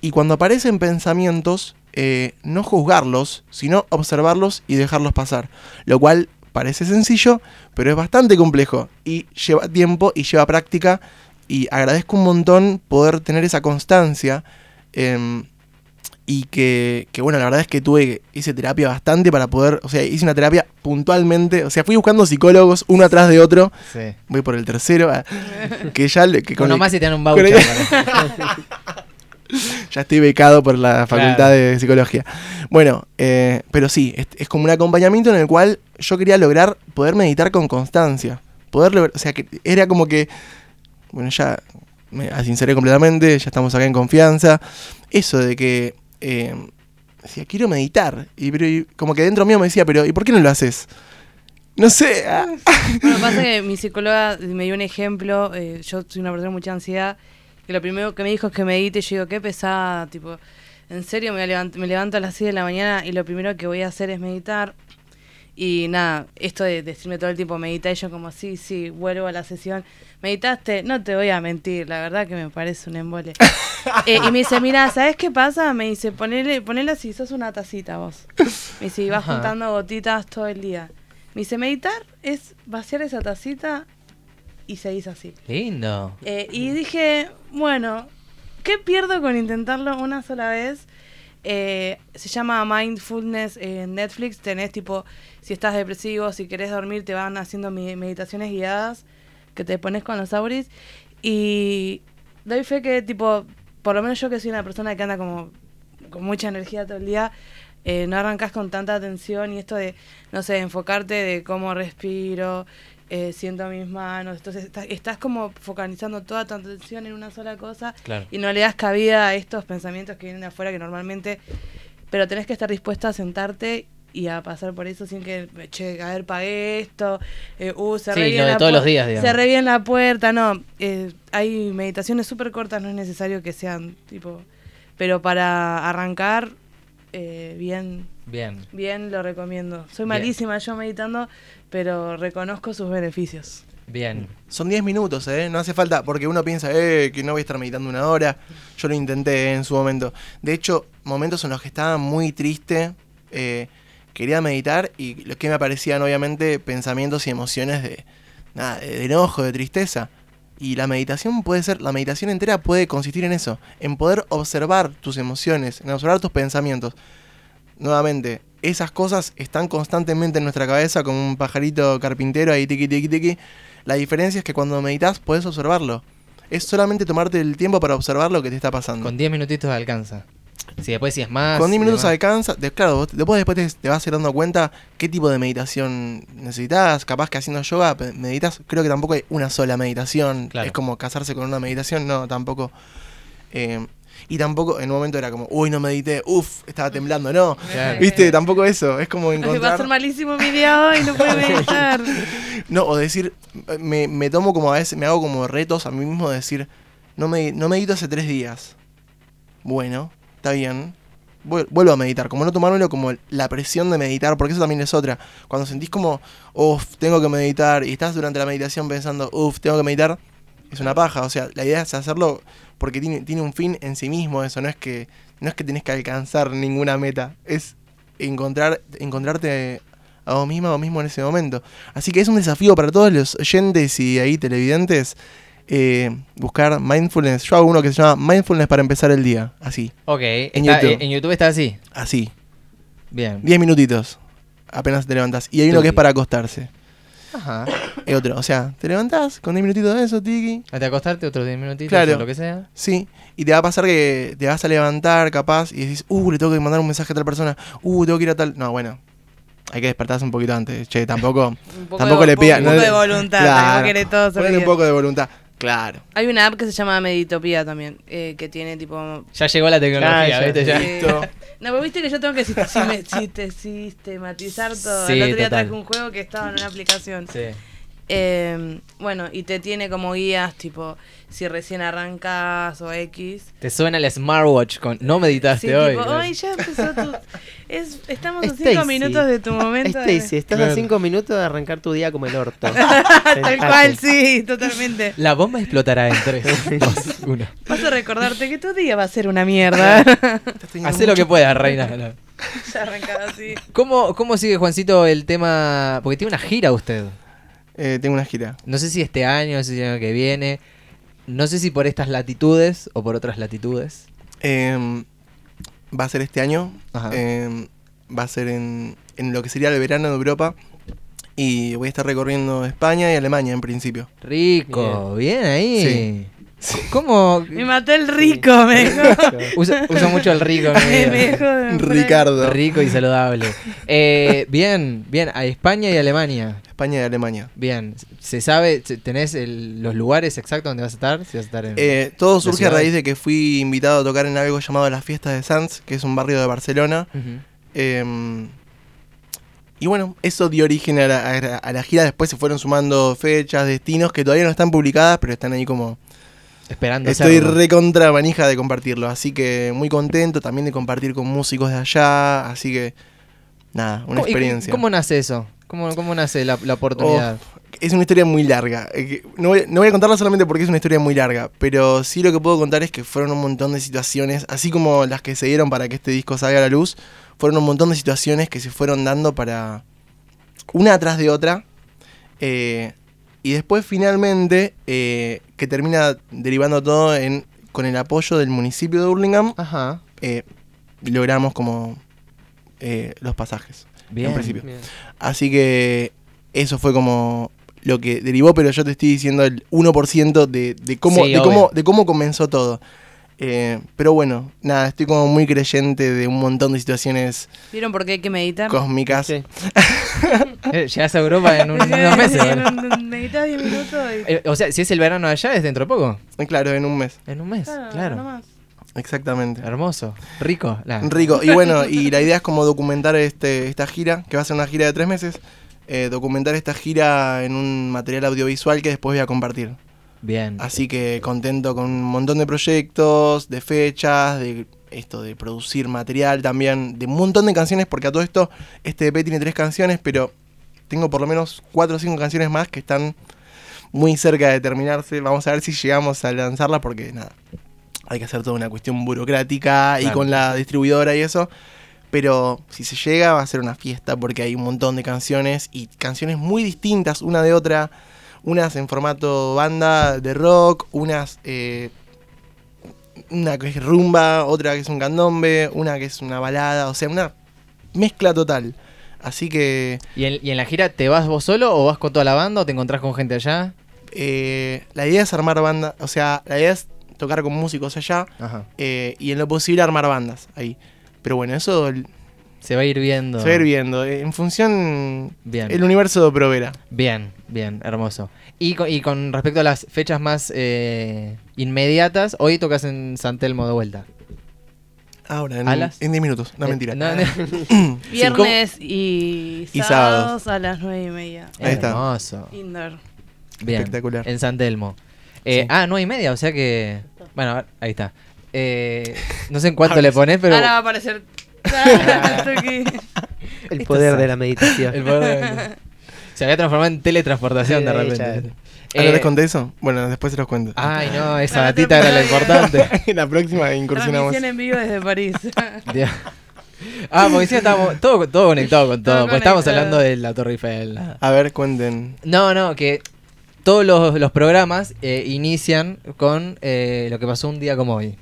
y cuando aparecen pensamientos, eh, no juzgarlos, sino observarlos y dejarlos pasar, lo cual parece sencillo, pero es bastante complejo y lleva tiempo y lleva práctica y agradezco un montón poder tener esa constancia em, y que, que, bueno, la verdad es que tuve, hice terapia bastante para poder, o sea, hice una terapia puntualmente, o sea, fui buscando psicólogos uno atrás de otro, Sí. voy por el tercero, ah, que ya, que Con el- te dan un voucher. el- ya estoy becado por la facultad Claro. de psicología. Bueno, eh, pero sí, es, es como un acompañamiento en el cual yo quería lograr poder meditar con constancia. Poder lograr, o sea, que era como que, bueno, ya me sinceré completamente, ya estamos acá en confianza. Eso de que, eh, decía, quiero meditar. Y, pero, como que dentro mío me decía, pero ¿y por qué no lo haces? No sé. ah. Bueno, pasa que mi psicóloga me dio un ejemplo. eh, yo soy una persona con mucha ansiedad. Que lo primero que me dijo es que medite. y Yo digo, qué pesada. Tipo, en serio, me, voy a levant- me levanto a las 6 de la mañana y lo primero que voy a hacer es meditar. Y nada, esto de decirme todo el tiempo medita, y yo como, sí, sí, vuelvo a la sesión. ¿Meditaste? No te voy a mentir, la verdad que me parece un embole. Eh, y me dice, mira, ¿sabes qué pasa? Me dice, ponele, ponele así, sos una tacita vos. Me dice, y vas Ajá. juntando gotitas todo el día. Me dice, meditar es vaciar esa tacita y seguís así. Lindo. Eh, y dije, bueno, ¿qué pierdo con intentarlo una sola vez? Eh, se llama Mindfulness en Netflix. Tenés tipo, si estás depresivo, si querés dormir, te van haciendo meditaciones guiadas que te pones con los auris. Y doy fe que, tipo, por lo menos yo que soy una persona que anda como con mucha energía todo el día, eh, no arrancas con tanta atención y esto de, no sé, enfocarte de cómo respiro, eh, siento mis manos. Entonces estás, estás como focalizando toda tu atención en una sola cosa Claro. y no le das cabida a estos pensamientos que vienen de afuera que normalmente. Pero tenés que estar dispuesta a sentarte y a pasar por eso sin que, che, a ver, pagué esto, eh, uh, cerré Sí, bien lo de la todos pu- los días, digamos. Cerré bien la puerta, no. eh, hay meditaciones súper cortas, no es necesario que sean tipo. Pero para arrancar, eh, bien, Bien. bien lo recomiendo. Soy Bien. malísima yo meditando, pero reconozco sus beneficios. Bien. Son 10 minutos, ¿eh? No hace falta, porque uno piensa, eh, que no voy a estar meditando una hora. Yo lo intenté en su momento. De hecho, momentos en los que estaba muy triste, eh, quería meditar y lo que me aparecían, obviamente, pensamientos y emociones de, nada, de enojo, de tristeza. Y la meditación puede ser, la meditación entera puede consistir en eso, en poder observar tus emociones, en observar tus pensamientos. Nuevamente, esas cosas están constantemente en nuestra cabeza como un pajarito carpintero ahí tiqui tiqui tiqui. La diferencia es que cuando meditas puedes observarlo. Es solamente tomarte el tiempo para observar lo que te está pasando. Con 10 minutitos alcanza. Si después si es más. Con 10 minutos demás. alcanza. de- claro, vos- después, después te, te vas a ir dando cuenta qué tipo de meditación necesitas. Capaz que haciendo yoga meditas. Creo que tampoco hay una sola meditación. Claro. Es como casarse con una meditación. No, tampoco. Eh, y tampoco en un momento era como, uy, no medité, uff, estaba temblando. No, Claro. viste, tampoco eso. Es como Ay, va a encontrar. ser malísimo mi día hoy, no puedo meditar. No, o decir, me, me tomo como a veces, me hago como retos a mí mismo de decir, no, me, no medito hace tres días. Bueno, está bien. Vuel- Vuelvo a meditar, como no tomármelo como la presión de meditar, porque eso también es otra. Cuando sentís como, uff, tengo que meditar, y estás durante la meditación pensando, uff, tengo que meditar, es una paja. O sea, la idea es hacerlo porque tiene, tiene un fin en sí mismo eso, no es que, no es que tenés que alcanzar ninguna meta, es encontrar, encontrarte a vos misma o mismo en ese momento. Así que es un desafío para todos los oyentes y ahí televidentes eh, buscar mindfulness. Yo hago uno que se llama Mindfulness para empezar el día. Así, Ok. En está- YouTube. En YouTube está así. así. Bien. 10 minutitos. Apenas te levantás. Y hay uno que es para acostarse. Ajá. Y otro, o sea, te levantás con 10 minutitos de eso, tiki. Antes de acostarte, otros 10 minutitos Claro. o lo que sea. Sí, y te va a pasar que te vas a levantar capaz y decís, uh, le tengo que mandar un mensaje a tal persona, uh, tengo que ir a tal. No, bueno, hay que despertarse un poquito antes, che, tampoco. Un poco tampoco de, le pida. Un poco no de voluntad, Claro, querés todo ponele un poco de voluntad. Claro. Hay una app que se llama Meditopía también, eh, que tiene tipo... Ya llegó la tecnología, Ah, ya. ¿viste? Ya. eh, Listo. no, pero viste que yo tengo que siste- sistematizar todo. Sí, El otro día total. traje un juego que estaba en una aplicación. Sí. Eh, bueno, y te tiene como guías, tipo, si recién arrancas o X. Te suena el smartwatch con. No meditaste Sí, hoy. tipo, ay, ya empezó tu... Es, estamos a cinco minutos de tu momento. de- Stacy, estás Claro. a cinco minutos de arrancar tu día como el orto. Tal cual, sí, totalmente. La bomba explotará en 3, 2, 1. Vas a recordarte que tu día va a ser una mierda. Estás Hacé lo que puedas, reina. No. ya arrancaba así. ¿Cómo, ¿Cómo sigue, Juancito, el tema? Porque tiene una gira usted. Eh, tengo una gira. No sé si este año, no sé si el año que viene. No sé si por estas latitudes o por otras latitudes. Eh, va a ser este año. Ajá. Eh, va a ser en, en lo que sería el verano de Europa. Y voy a estar recorriendo España y Alemania en principio. Rico, bien, ahí. Sí. ¿Cómo? Me mató el rico, me dijo. Usa, usa mucho el rico. en mi Me Ricardo. Rico y saludable. Eh, bien, bien, a España y Alemania. España y Alemania. Bien, ¿se sabe, tenés el- los lugares exactos donde vas a estar? Si vas a estar en... Eh, todo surge a raíz de que fui invitado a tocar en algo llamado Las Fiestas de Sanz, que es un barrio de Barcelona. Eh, y bueno, eso dio origen a la, a la- a la gira. Después se fueron sumando fechas, destinos que todavía no están publicadas, pero están ahí como. Esperando Estoy recontra manija de compartirlo. Así que muy contento también de compartir con músicos de allá. Así que. Nada, una ¿Cómo- y cómo- experiencia. ¿Cómo nace eso? ¿Cómo, cómo nace la, la oportunidad? Es una historia muy larga. Eh, No voy, no voy a contarla solamente porque es una historia muy larga, pero sí lo que puedo contar es que fueron un montón de situaciones, así como las que se dieron para que este disco salga a la luz, fueron un montón de situaciones que se fueron dando para una atrás de otra. eh, y después finalmente, eh, que termina derivando todo en con el apoyo del municipio de Hurlingham, Ajá. eh, logramos como eh, los pasajes. Bien. En principio. Bien. Así que eso fue como lo que derivó, pero yo te estoy diciendo el 1% de, de, cómo, Sí, de, obvio. cómo, de cómo comenzó todo. Eh, pero bueno, nada, estoy como muy creyente de un montón de situaciones ¿Vieron por qué hay que meditar? cósmicas. Sí. Eh, Llegás a Europa en un- unos meses. Meditar 10 minutos y... Eh, o sea, si es el verano allá, es dentro de poco. Claro, en un mes, En un mes, Claro, claro. nomás. exactamente. Hermoso. Rico. la- Rico. Y bueno, y la idea es como documentar este, esta gira, que va a ser una gira de tres meses. eh, documentar esta gira en un material audiovisual que después voy a compartir. Bien. Así que contento con un montón de proyectos, de fechas, de esto de producir material también, de un montón de canciones, porque a todo esto este EP tiene tres canciones, pero tengo por lo menos cuatro o cinco canciones más que están muy cerca de terminarse. Vamos a ver si llegamos a lanzarlas porque nada, hay que hacer toda una cuestión burocrática y con la distribuidora y eso. Pero si se llega va a ser una fiesta porque hay un montón de canciones y canciones muy distintas una de otra. Unas en formato banda de rock, unas eh, una que es rumba, otra que es un candombe, una que es una balada, o sea, una mezcla total. Así que ¿Y en, y en la gira te vas vos solo o vas con toda la banda o te encontrás con gente allá? eh, la idea es armar banda, o sea, la idea es tocar con músicos allá eh, y en lo posible armar bandas ahí. Pero bueno, eso Se va a ir viendo. se va a ir viendo. eh, en función Bien. el universo de Provera. Bien, bien, hermoso. Y con, y con respecto a las fechas más eh, inmediatas, hoy tocas en San Telmo de vuelta. Ahora, en, ¿Alas? en 10 minutos. No, Eh, mentira. no, no. Viernes y, Y sábados a las nueve y media. Ahí está. Hermoso. Indoor. Bien. Espectacular. En San Telmo. Eh, Sí. Ah, nueve y media, o sea que. Bueno, a ver, ahí está. Eh, no sé en cuánto le pones, pero. Ahora va a aparecer. El poder de la meditación. el poder de- Se había transformado en teletransportación de repente. ¿Ah, no Eh, les conté eso? Bueno, después se los cuento. Ay, no, esa datita era podía. importante. la próxima incursionamos. Transmisión en vivo desde París. Ah, porque sí, estábamos todo, todo conectado con todo. Todo porque estábamos conectado. hablando de la Torre Eiffel. A ver, cuenten. No, no, que todos los, los programas eh, inician con eh, lo que pasó un día como hoy.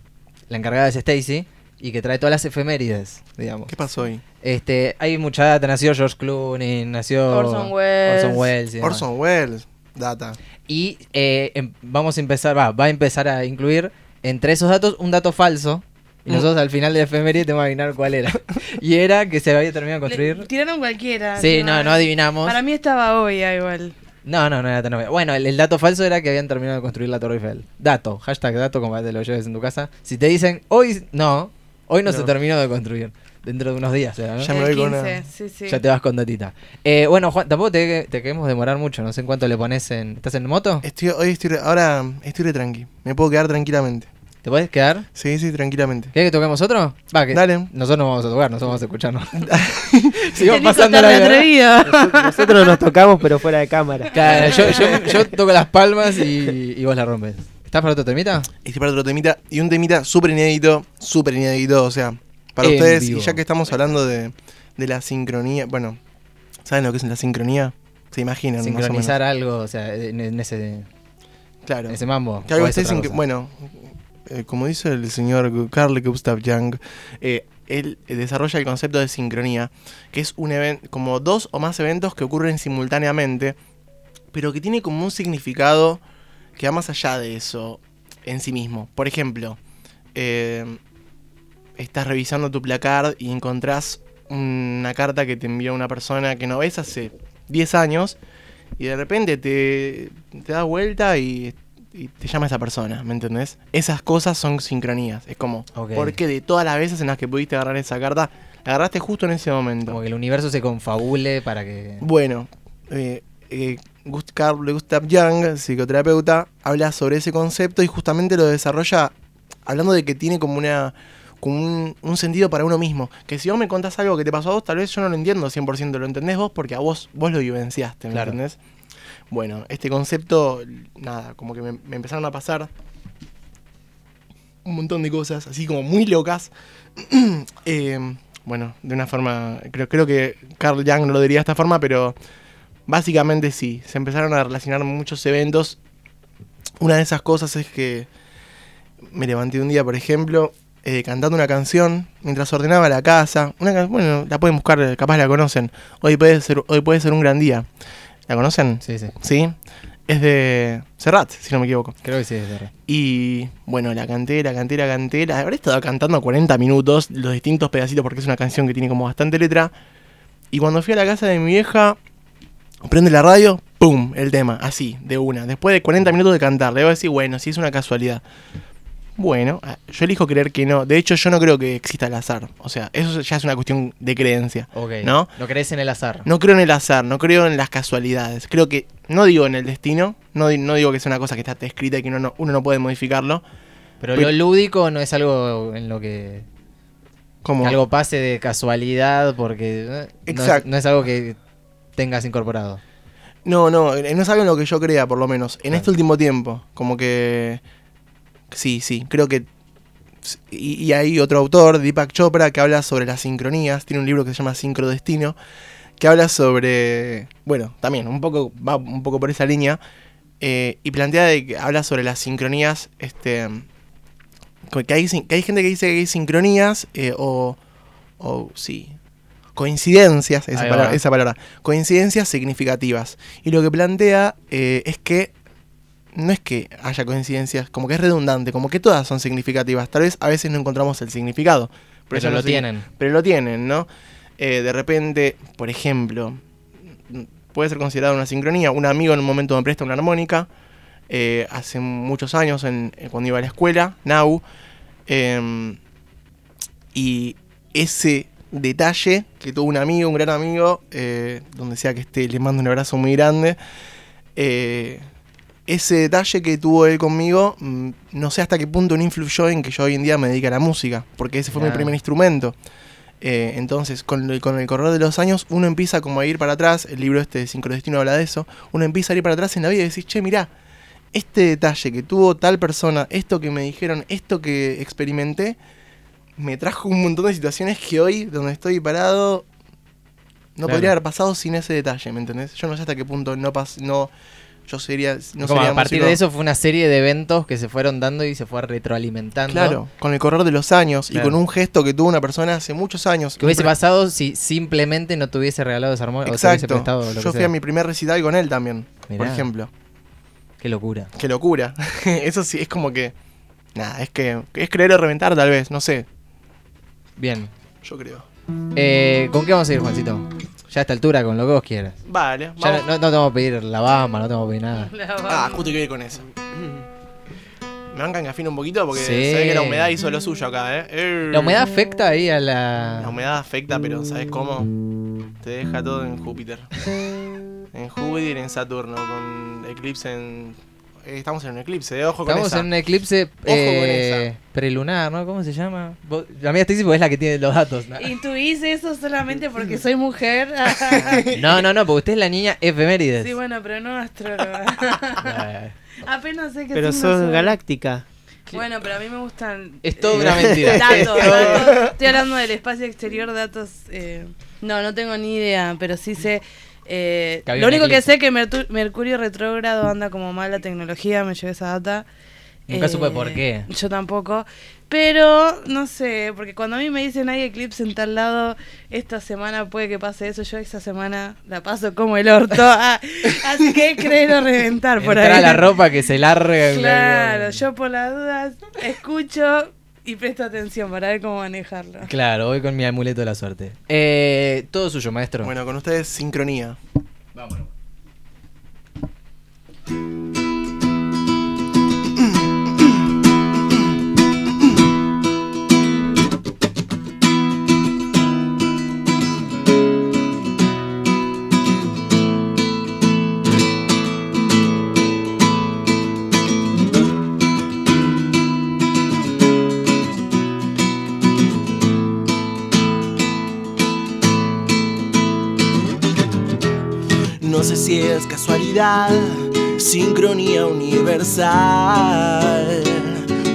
La encargada es Stacy y que trae todas las efemérides, digamos. ¿Qué pasó hoy? Este, hay mucha data, nació George Clooney, nació Orson Welles. Orson Welles. Orson Welles. Data. Y eh, em- vamos a empezar, va, va a empezar a incluir entre esos datos un dato falso. Y Mm. nosotros al final de la efeméride tenemos que adivinar cuál era. y era que se había terminado de Le- construir. Tiraron cualquiera. Sí, no, no adivinamos. Para mí estaba hoy igual. No, no, no era tan obvio. Bueno, el, el dato falso era que habían terminado de construir la Torre Eiffel. Dato, hashtag dato, como te lo lleves en tu casa. Si te dicen, hoy no, hoy no, se terminó de construir. Dentro de unos días, será, ¿no? Ya me voy con 15, una- sí, sí. Ya te vas con datita. Eh, bueno, Juan, tampoco te, te queremos demorar mucho. No sé en cuánto le pones en. ¿Estás en moto? Estoy, hoy estoy, re- ahora estoy re tranqui. Me puedo quedar tranquilamente. ¿Te puedes quedar? Sí, sí, tranquilamente. ¿Querés que toquemos otro? Va, que Dale. Nosotros no vamos a tocar, nosotros vamos a escucharnos. Nico pasando la vida. atrevido. Nosotros nos tocamos, pero fuera de cámara. Claro, yo, yo, yo toco las palmas y, y vos la rompes. ¿Estás para otro temita? Estoy para otro temita. Y un temita súper inédito. Súper inédito. O sea, para En ustedes, vivo. y ya que estamos hablando de, de la sincronía. Bueno, ¿saben lo que es la sincronía? Se imaginan. más o menos. Sincronizar algo, o sea, en, ese, Claro. en ese mambo. Que algo esté sin- bueno, eh, como dice el señor Carl Gustav Jung, eh, él eh, desarrolla el concepto de sincronía, que es un evento, como dos o más eventos que ocurren simultáneamente, pero que tiene como un significado que va más allá de eso en sí mismo. Por ejemplo, eh, estás revisando tu placard y encontrás una carta que te envió una persona que no ves hace 10 años y de repente te, te das vuelta y, y te llama esa persona, ¿me entendés? Esas cosas son sincronías. Es como, porque de todas las veces en las que pudiste agarrar esa carta, la agarraste justo en ese momento. Como que el universo se confabule para que... Bueno, eh, eh, Gust- Carl Gustav Jung, psicoterapeuta, habla sobre ese concepto y justamente lo desarrolla hablando de que tiene como una como un, un sentido para uno mismo. Que si vos me contás algo que te pasó a vos, tal vez yo no lo entiendo 100%, lo entendés vos porque a vos, vos lo vivenciaste, ¿me Claro. entendés? Bueno, este concepto, nada, como que me, me empezaron a pasar un montón de cosas, así como muy locas. Eh, bueno, de una forma, creo, creo que Carl Jung no lo diría de esta forma, pero básicamente sí, se empezaron a relacionar muchos eventos. Una de esas cosas es que me levanté un día, por ejemplo, eh, cantando una canción mientras ordenaba la casa. Una bueno, la pueden buscar, capaz la conocen. Hoy puede ser, hoy puede ser un gran día. ¿La conocen? Sí, sí. Sí. Es de Serrat, si no me equivoco. Creo que sí. es verdad. Y bueno, la canté, la canté, la canté. La habré estado cantando 40 minutos, los distintos pedacitos, porque es una canción que tiene como bastante letra. Y cuando fui a la casa de mi vieja, prende la radio, ¡pum! El tema, así, de una. Después de 40 minutos de cantar, le voy a decir, bueno, si es una casualidad. Bueno, ah, yo elijo creer que no. De hecho, yo no creo que exista el azar. O sea, eso ya es una cuestión de creencia. ¿No? No crees en el azar. No creo en el azar, no creo en las casualidades. Creo que, no digo en el destino, no, no digo que sea una cosa que está escrita y que uno no, uno no puede modificarlo. Pero Pero- lo lúdico no es algo en lo que que algo pase de casualidad porque eh, no es- Exacto. No, es, algo que tengas incorporado. No, no, eh, no es algo en lo que yo crea, por lo menos. En Claro. este último tiempo. Como que. Sí, sí, creo que. Y, y hay otro autor, Deepak Chopra, que habla sobre las sincronías. Tiene un libro que se llama Sincrodestino. Que habla sobre. Bueno, también, un poco. Va un poco por esa línea. eh, y plantea de que habla sobre las sincronías. Este. Que hay, que hay gente que dice que hay sincronías. eh, o. O sí. Coincidencias, esa palabra, va. esa palabra. Coincidencias significativas. Y lo que plantea eh, es que no es que haya coincidencias, como que es redundante, como que todas son significativas. Tal vez a veces no encontramos el significado. Pero eso lo tienen. Pero lo tienen, ¿no? Eh, de repente, por ejemplo, puede ser considerada una sincronía. Un amigo en un momento me presta una armónica, eh, hace muchos años, en, cuando iba a la escuela, Nau. em, y ese detalle que tuvo un amigo, un gran amigo, eh, donde sea que esté, le mando un abrazo muy grande. eh, ese detalle que tuvo él conmigo, mm, no sé hasta qué punto no influyó en que yo hoy en día me dedique a la música, porque ese fue mi primer instrumento. Eh, entonces, con el, con el correr de los años, uno empieza como a ir para atrás, el libro este de Sincrodestino habla de eso, uno empieza a ir para atrás en la vida y decís, che, mirá, este detalle que tuvo tal persona, esto que me dijeron, esto que experimenté, me trajo un montón de situaciones que hoy, donde estoy parado, no Claro. podría haber pasado sin ese detalle, ¿me entendés? Yo no sé hasta qué punto no pas no yo sería no Como sería a partir músico. de eso fue una serie de eventos que se fueron dando y se fue retroalimentando. Claro, con el correr de los años Claro. y con un gesto que tuvo una persona hace muchos años. Que hubiese pasado si simplemente no te hubiese regalado esa armónica o te hubiese prestado lo Yo que fui sea. a mi primer recital con él también, por ejemplo. Qué locura. Qué locura. Eso sí, es como que. Nada, es que. Es creer o reventar, tal vez, no sé. Bien. Yo creo. Eh, ¿Con qué vamos a ir, Juancito? Ya a esta altura, con lo que vos quieras. Vale, Ya vamos. no, no te vamos a pedir la bamba, no te vamos a pedir nada. Ah, justo que ir con eso. Me bancan que afine un poquito porque Sí. se ve que la humedad hizo lo suyo acá, ¿eh? Eh. ¿La humedad afecta ahí a la...? La humedad afecta, pero ¿sabes cómo? Te deja todo en Júpiter. En Júpiter y en Saturno, con eclipse en. Eh, estamos en un eclipse, de ojo con Estamos esa. en un eclipse con eh, esa. prelunar, ¿no? ¿Cómo se llama? Vos- La mía Stacy es la que tiene los datos. ¿no? Intuís eso solamente porque soy mujer. No, no, no, porque usted es la niña efemérides. sí, bueno, pero no astróloga. Apenas sé que Pero sos soy. galáctica. Bueno, pero a mí me gustan. Es toda eh, una mentira. Datos, datos. Estoy hablando del espacio exterior, datos. eh, no, no tengo ni idea, pero sí sé. Eh, lo único que sé es que Mercurio retrógrado anda como mal la tecnología, me llevé esa data. Nunca Eh, supe por qué. Yo tampoco. Pero, no sé, porque cuando a mí me dicen hay eclipse en tal lado, esta semana puede que pase eso, yo esa semana la paso como el orto. Ah, así que creer o reventar por Entra ahí. la ropa que se larga. Claro, yo por las dudas escucho y presto atención para ver cómo manejarlo. Claro, voy con mi amuleto de la suerte. Eh, todo suyo, maestro. Bueno, con ustedes sincronía. Vámonos. No sé si es casualidad, sincronía universal,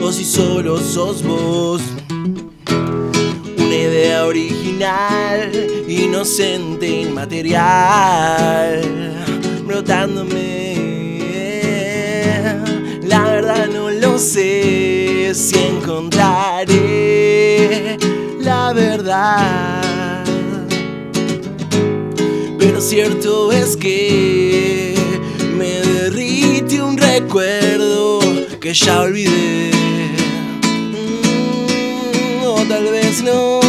o si solo sos vos. Una idea original, inocente, inmaterial, brotándome. La verdad no lo sé si encontraré la verdad. Pero cierto es que me derrite un recuerdo que ya olvidé. Mm, o tal vez no.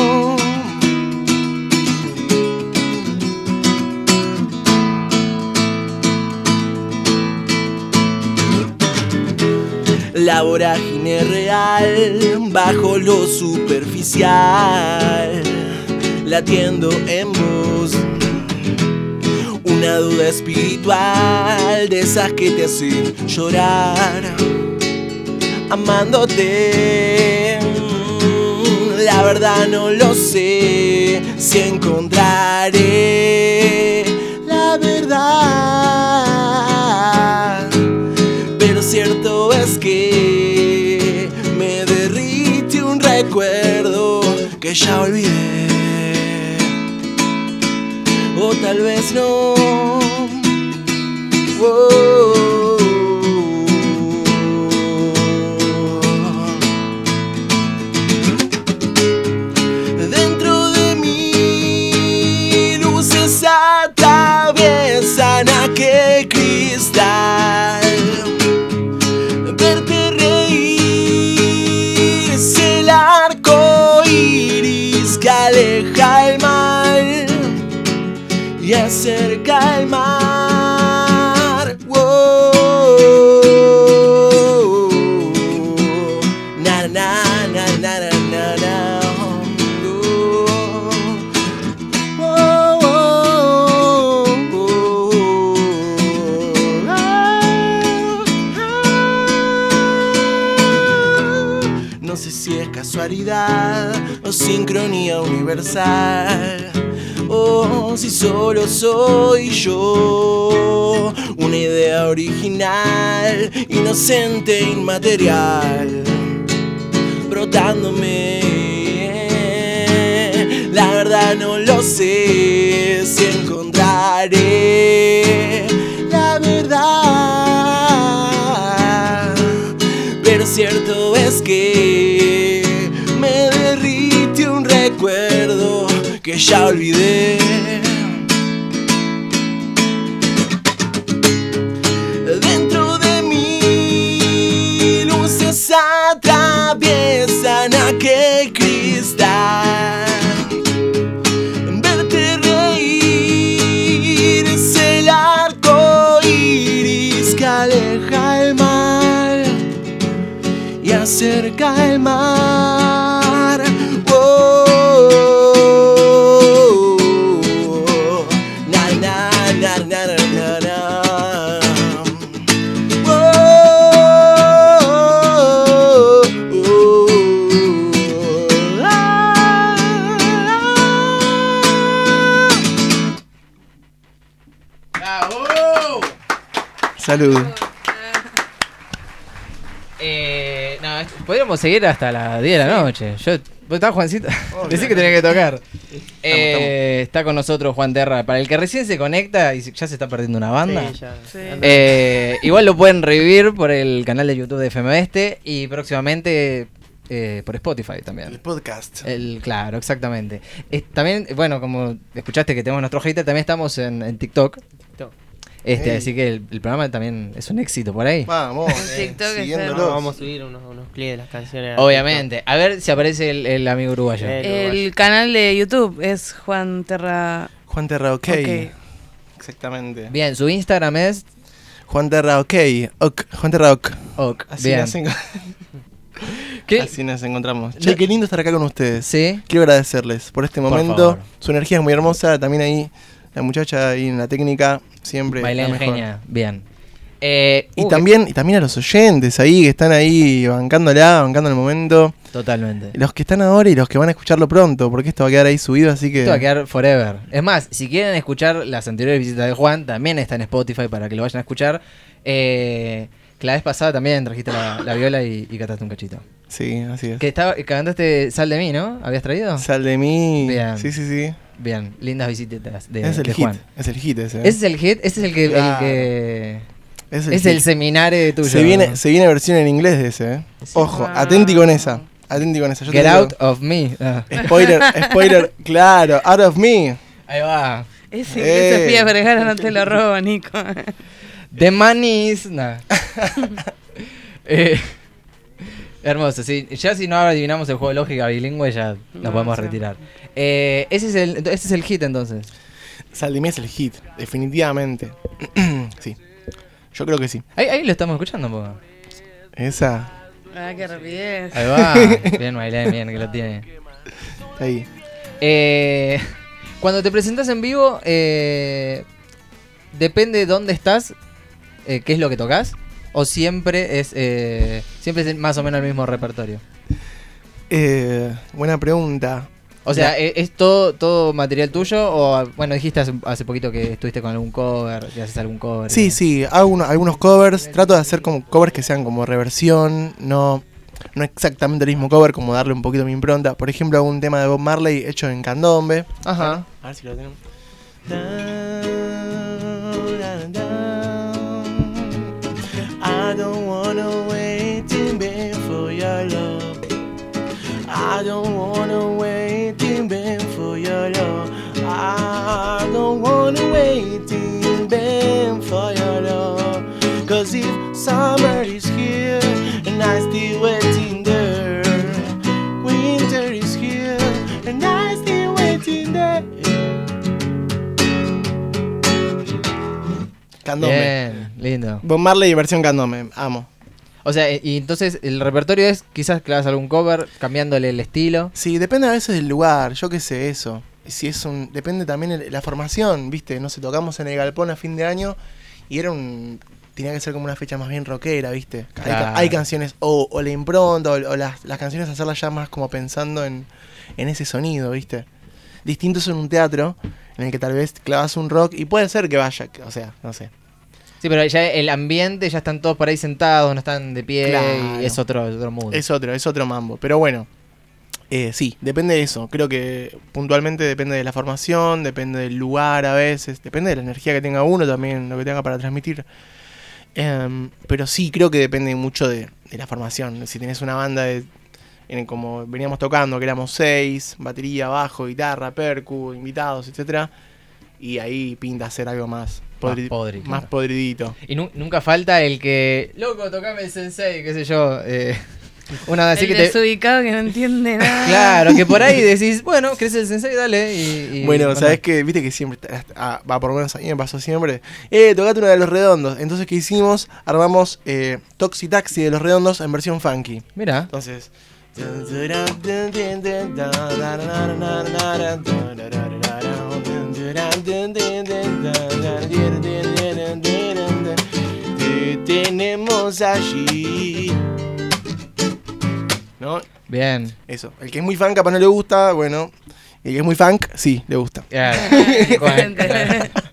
La vorágine real bajo lo superficial, latiendo en. Una duda espiritual de esas que te hacen llorar, amándote. La verdad no lo sé si encontraré la verdad. Pero cierto es que me derrite un recuerdo que ya olvidé tal vez no. Sincronía universal. Oh, si solo soy yo, una idea original, inocente inmaterial, brotándome. La verdad no lo sé si encontraré la verdad. Pero cierto es que ya olvidé. Dentro de mí luces atraviesan aquel cristal. Verte reír es el arco iris que aleja el mal y acerca Salud. Eh, no, podríamos seguir hasta las 10 de la noche. Yo, ¿Vos estás, Juancito? Decí que tenía que tocar. Eh, Está con nosotros Juan Terra. Para el que recién se conecta y ya se está perdiendo una banda. Sí, ya. Sí. Eh, igual lo pueden revivir por el canal de YouTube de FM Este y próximamente eh, por Spotify El también. podcast. El, claro, exactamente. Es- también, bueno, como escuchaste que tenemos nuestro hater, también estamos en, en TikTok. Este, Ey. Así que el, el programa también es un éxito por ahí. Vamos, eh. No, vamos a subir unos, unos clips de las canciones. Obviamente. A ver si aparece el, el amigo uruguayo. El canal de YouTube es Juan Terra. Juan Terra OK. Ok. Exactamente. Bien, su Instagram es Juan Terra OK. Ok, Juan Terra OK. Ok. Así, Bien. Nos, enco- ¿Qué? así nos encontramos. Che, qué lindo estar acá con ustedes. Sí. Quiero agradecerles por este Por momento. favor. Su energía es muy hermosa. También ahí, la muchacha ahí en la técnica, siempre. Bailé la en mejor. genia. Bien. Eh, Y uh, también, y también a los oyentes ahí que están ahí bancándola, bancando el momento. Totalmente. Los que están ahora y los que van a escucharlo pronto, porque esto va a quedar ahí subido, así que. Esto va a quedar forever. Es más, si quieren escuchar las anteriores visitas de Juan, también está en Spotify para que lo vayan a escuchar. Eh, que la vez pasada también trajiste la, la viola y, y cantaste un cachito. Sí, así es. Que estaba, que cantaste Sal de mí, ¿no? ¿Habías traído? Sal de mí. Bien. Sí, sí, sí. Bien, lindas visitas de, es el de hit. Juan. Es el hit ese. Ese es el hit, ese es el que, el Claro. que Es es el seminario tuyo. Se viene, se viene versión en inglés de ese, ¿eh? Ojo, Wow. atenti con esa. Atenti con esa. Yo Get out of me. Ah. Spoiler, spoiler, claro, out of me. Ahí va. Ese Eh. que Sofía Vergara no te lo robo, Nico. The money is... nah. Eh, hermoso, sí. Ya si no adivinamos el juego de lógica bilingüe, ya nos No, podemos sí. retirar. Eh, ese, es el, ese es el hit entonces. Sal de mí es el hit, definitivamente. sí, yo creo que sí. Ahí, ahí lo estamos escuchando un poco. Esa, Ah, qué rapidez. Ahí va. bien, Mailén, bien que lo tiene. ahí. Eh, cuando te presentas en vivo, eh, depende de dónde estás, eh, qué es lo que tocas, o siempre es eh, siempre es más o menos el mismo repertorio. Eh, buena pregunta. O sea, ¿e- ¿es todo, todo material tuyo? O, bueno, dijiste hace, hace poquito que estuviste con algún cover, que haces algún cover. Sí, sí, hago uno- algunos covers. Trato de hacer como covers que sean como reversión, no, no exactamente el mismo cover, como darle un poquito mi impronta. Por ejemplo, hago un tema de Bob Marley hecho en candombe. Ajá. A ver si lo tenemos. I don't wanna wait in vain for your love. I don't wanna wait in vain for your love. I don't wanna wait in vain for your love. Cause if summer is here and I still waiting Candombe. Bien, lindo. Bob Marley versión candombe, amo. O sea, y entonces el repertorio es quizás hagas algún cover, cambiándole el estilo. Sí, depende a veces del lugar, yo qué sé eso. Si es un, depende también el- la formación, viste, no sé, tocamos en el galpón a fin de año y era un tenía que ser como una fecha más bien rockera, ¿viste? Hay, Claro. hay canciones, o, o la impronta, o, o las, las canciones hacerlas ya más como pensando en, en ese sonido, ¿viste? Distinto es en un teatro, en el que tal vez clavas un rock y puede ser que vaya, o sea, no sé. Sí, pero ya el ambiente, ya están todos por ahí sentados, no están de pie Claro. y es otro, otro mood. Es otro, es otro mambo. Pero bueno, eh, sí, depende de eso. Creo que puntualmente depende de la formación, depende del lugar a veces, depende de la energía que tenga uno también, lo que tenga para transmitir. Em, pero sí, creo que depende mucho de, de la formación. Si tenés una banda de, en- como veníamos tocando, que éramos seis, batería, bajo, guitarra, percu, invitados, etcétera, y ahí pinta hacer algo más, podri- podri, más claro. podridito. Y nu- nunca falta el que, loco, tocame el sensei, qué sé yo. eh, una así el que te... desubicado que no entiende nada. Claro, que por ahí decís, bueno, crees el sensei, dale. Y, y- Bueno, ¿sabes qué? Viste que siempre, ah, va por lo menos a mí me pasó siempre. Eh, tocate una de los redondos. Entonces, ¿qué hicimos? Armamos eh, Toxi Taxi de los redondos en versión funky. Mira, Entonces. Te tenemos allí. ¿No? bien. Eso. El que es muy fan capaz no le gusta, bueno. El que es muy funk, sí, le gusta.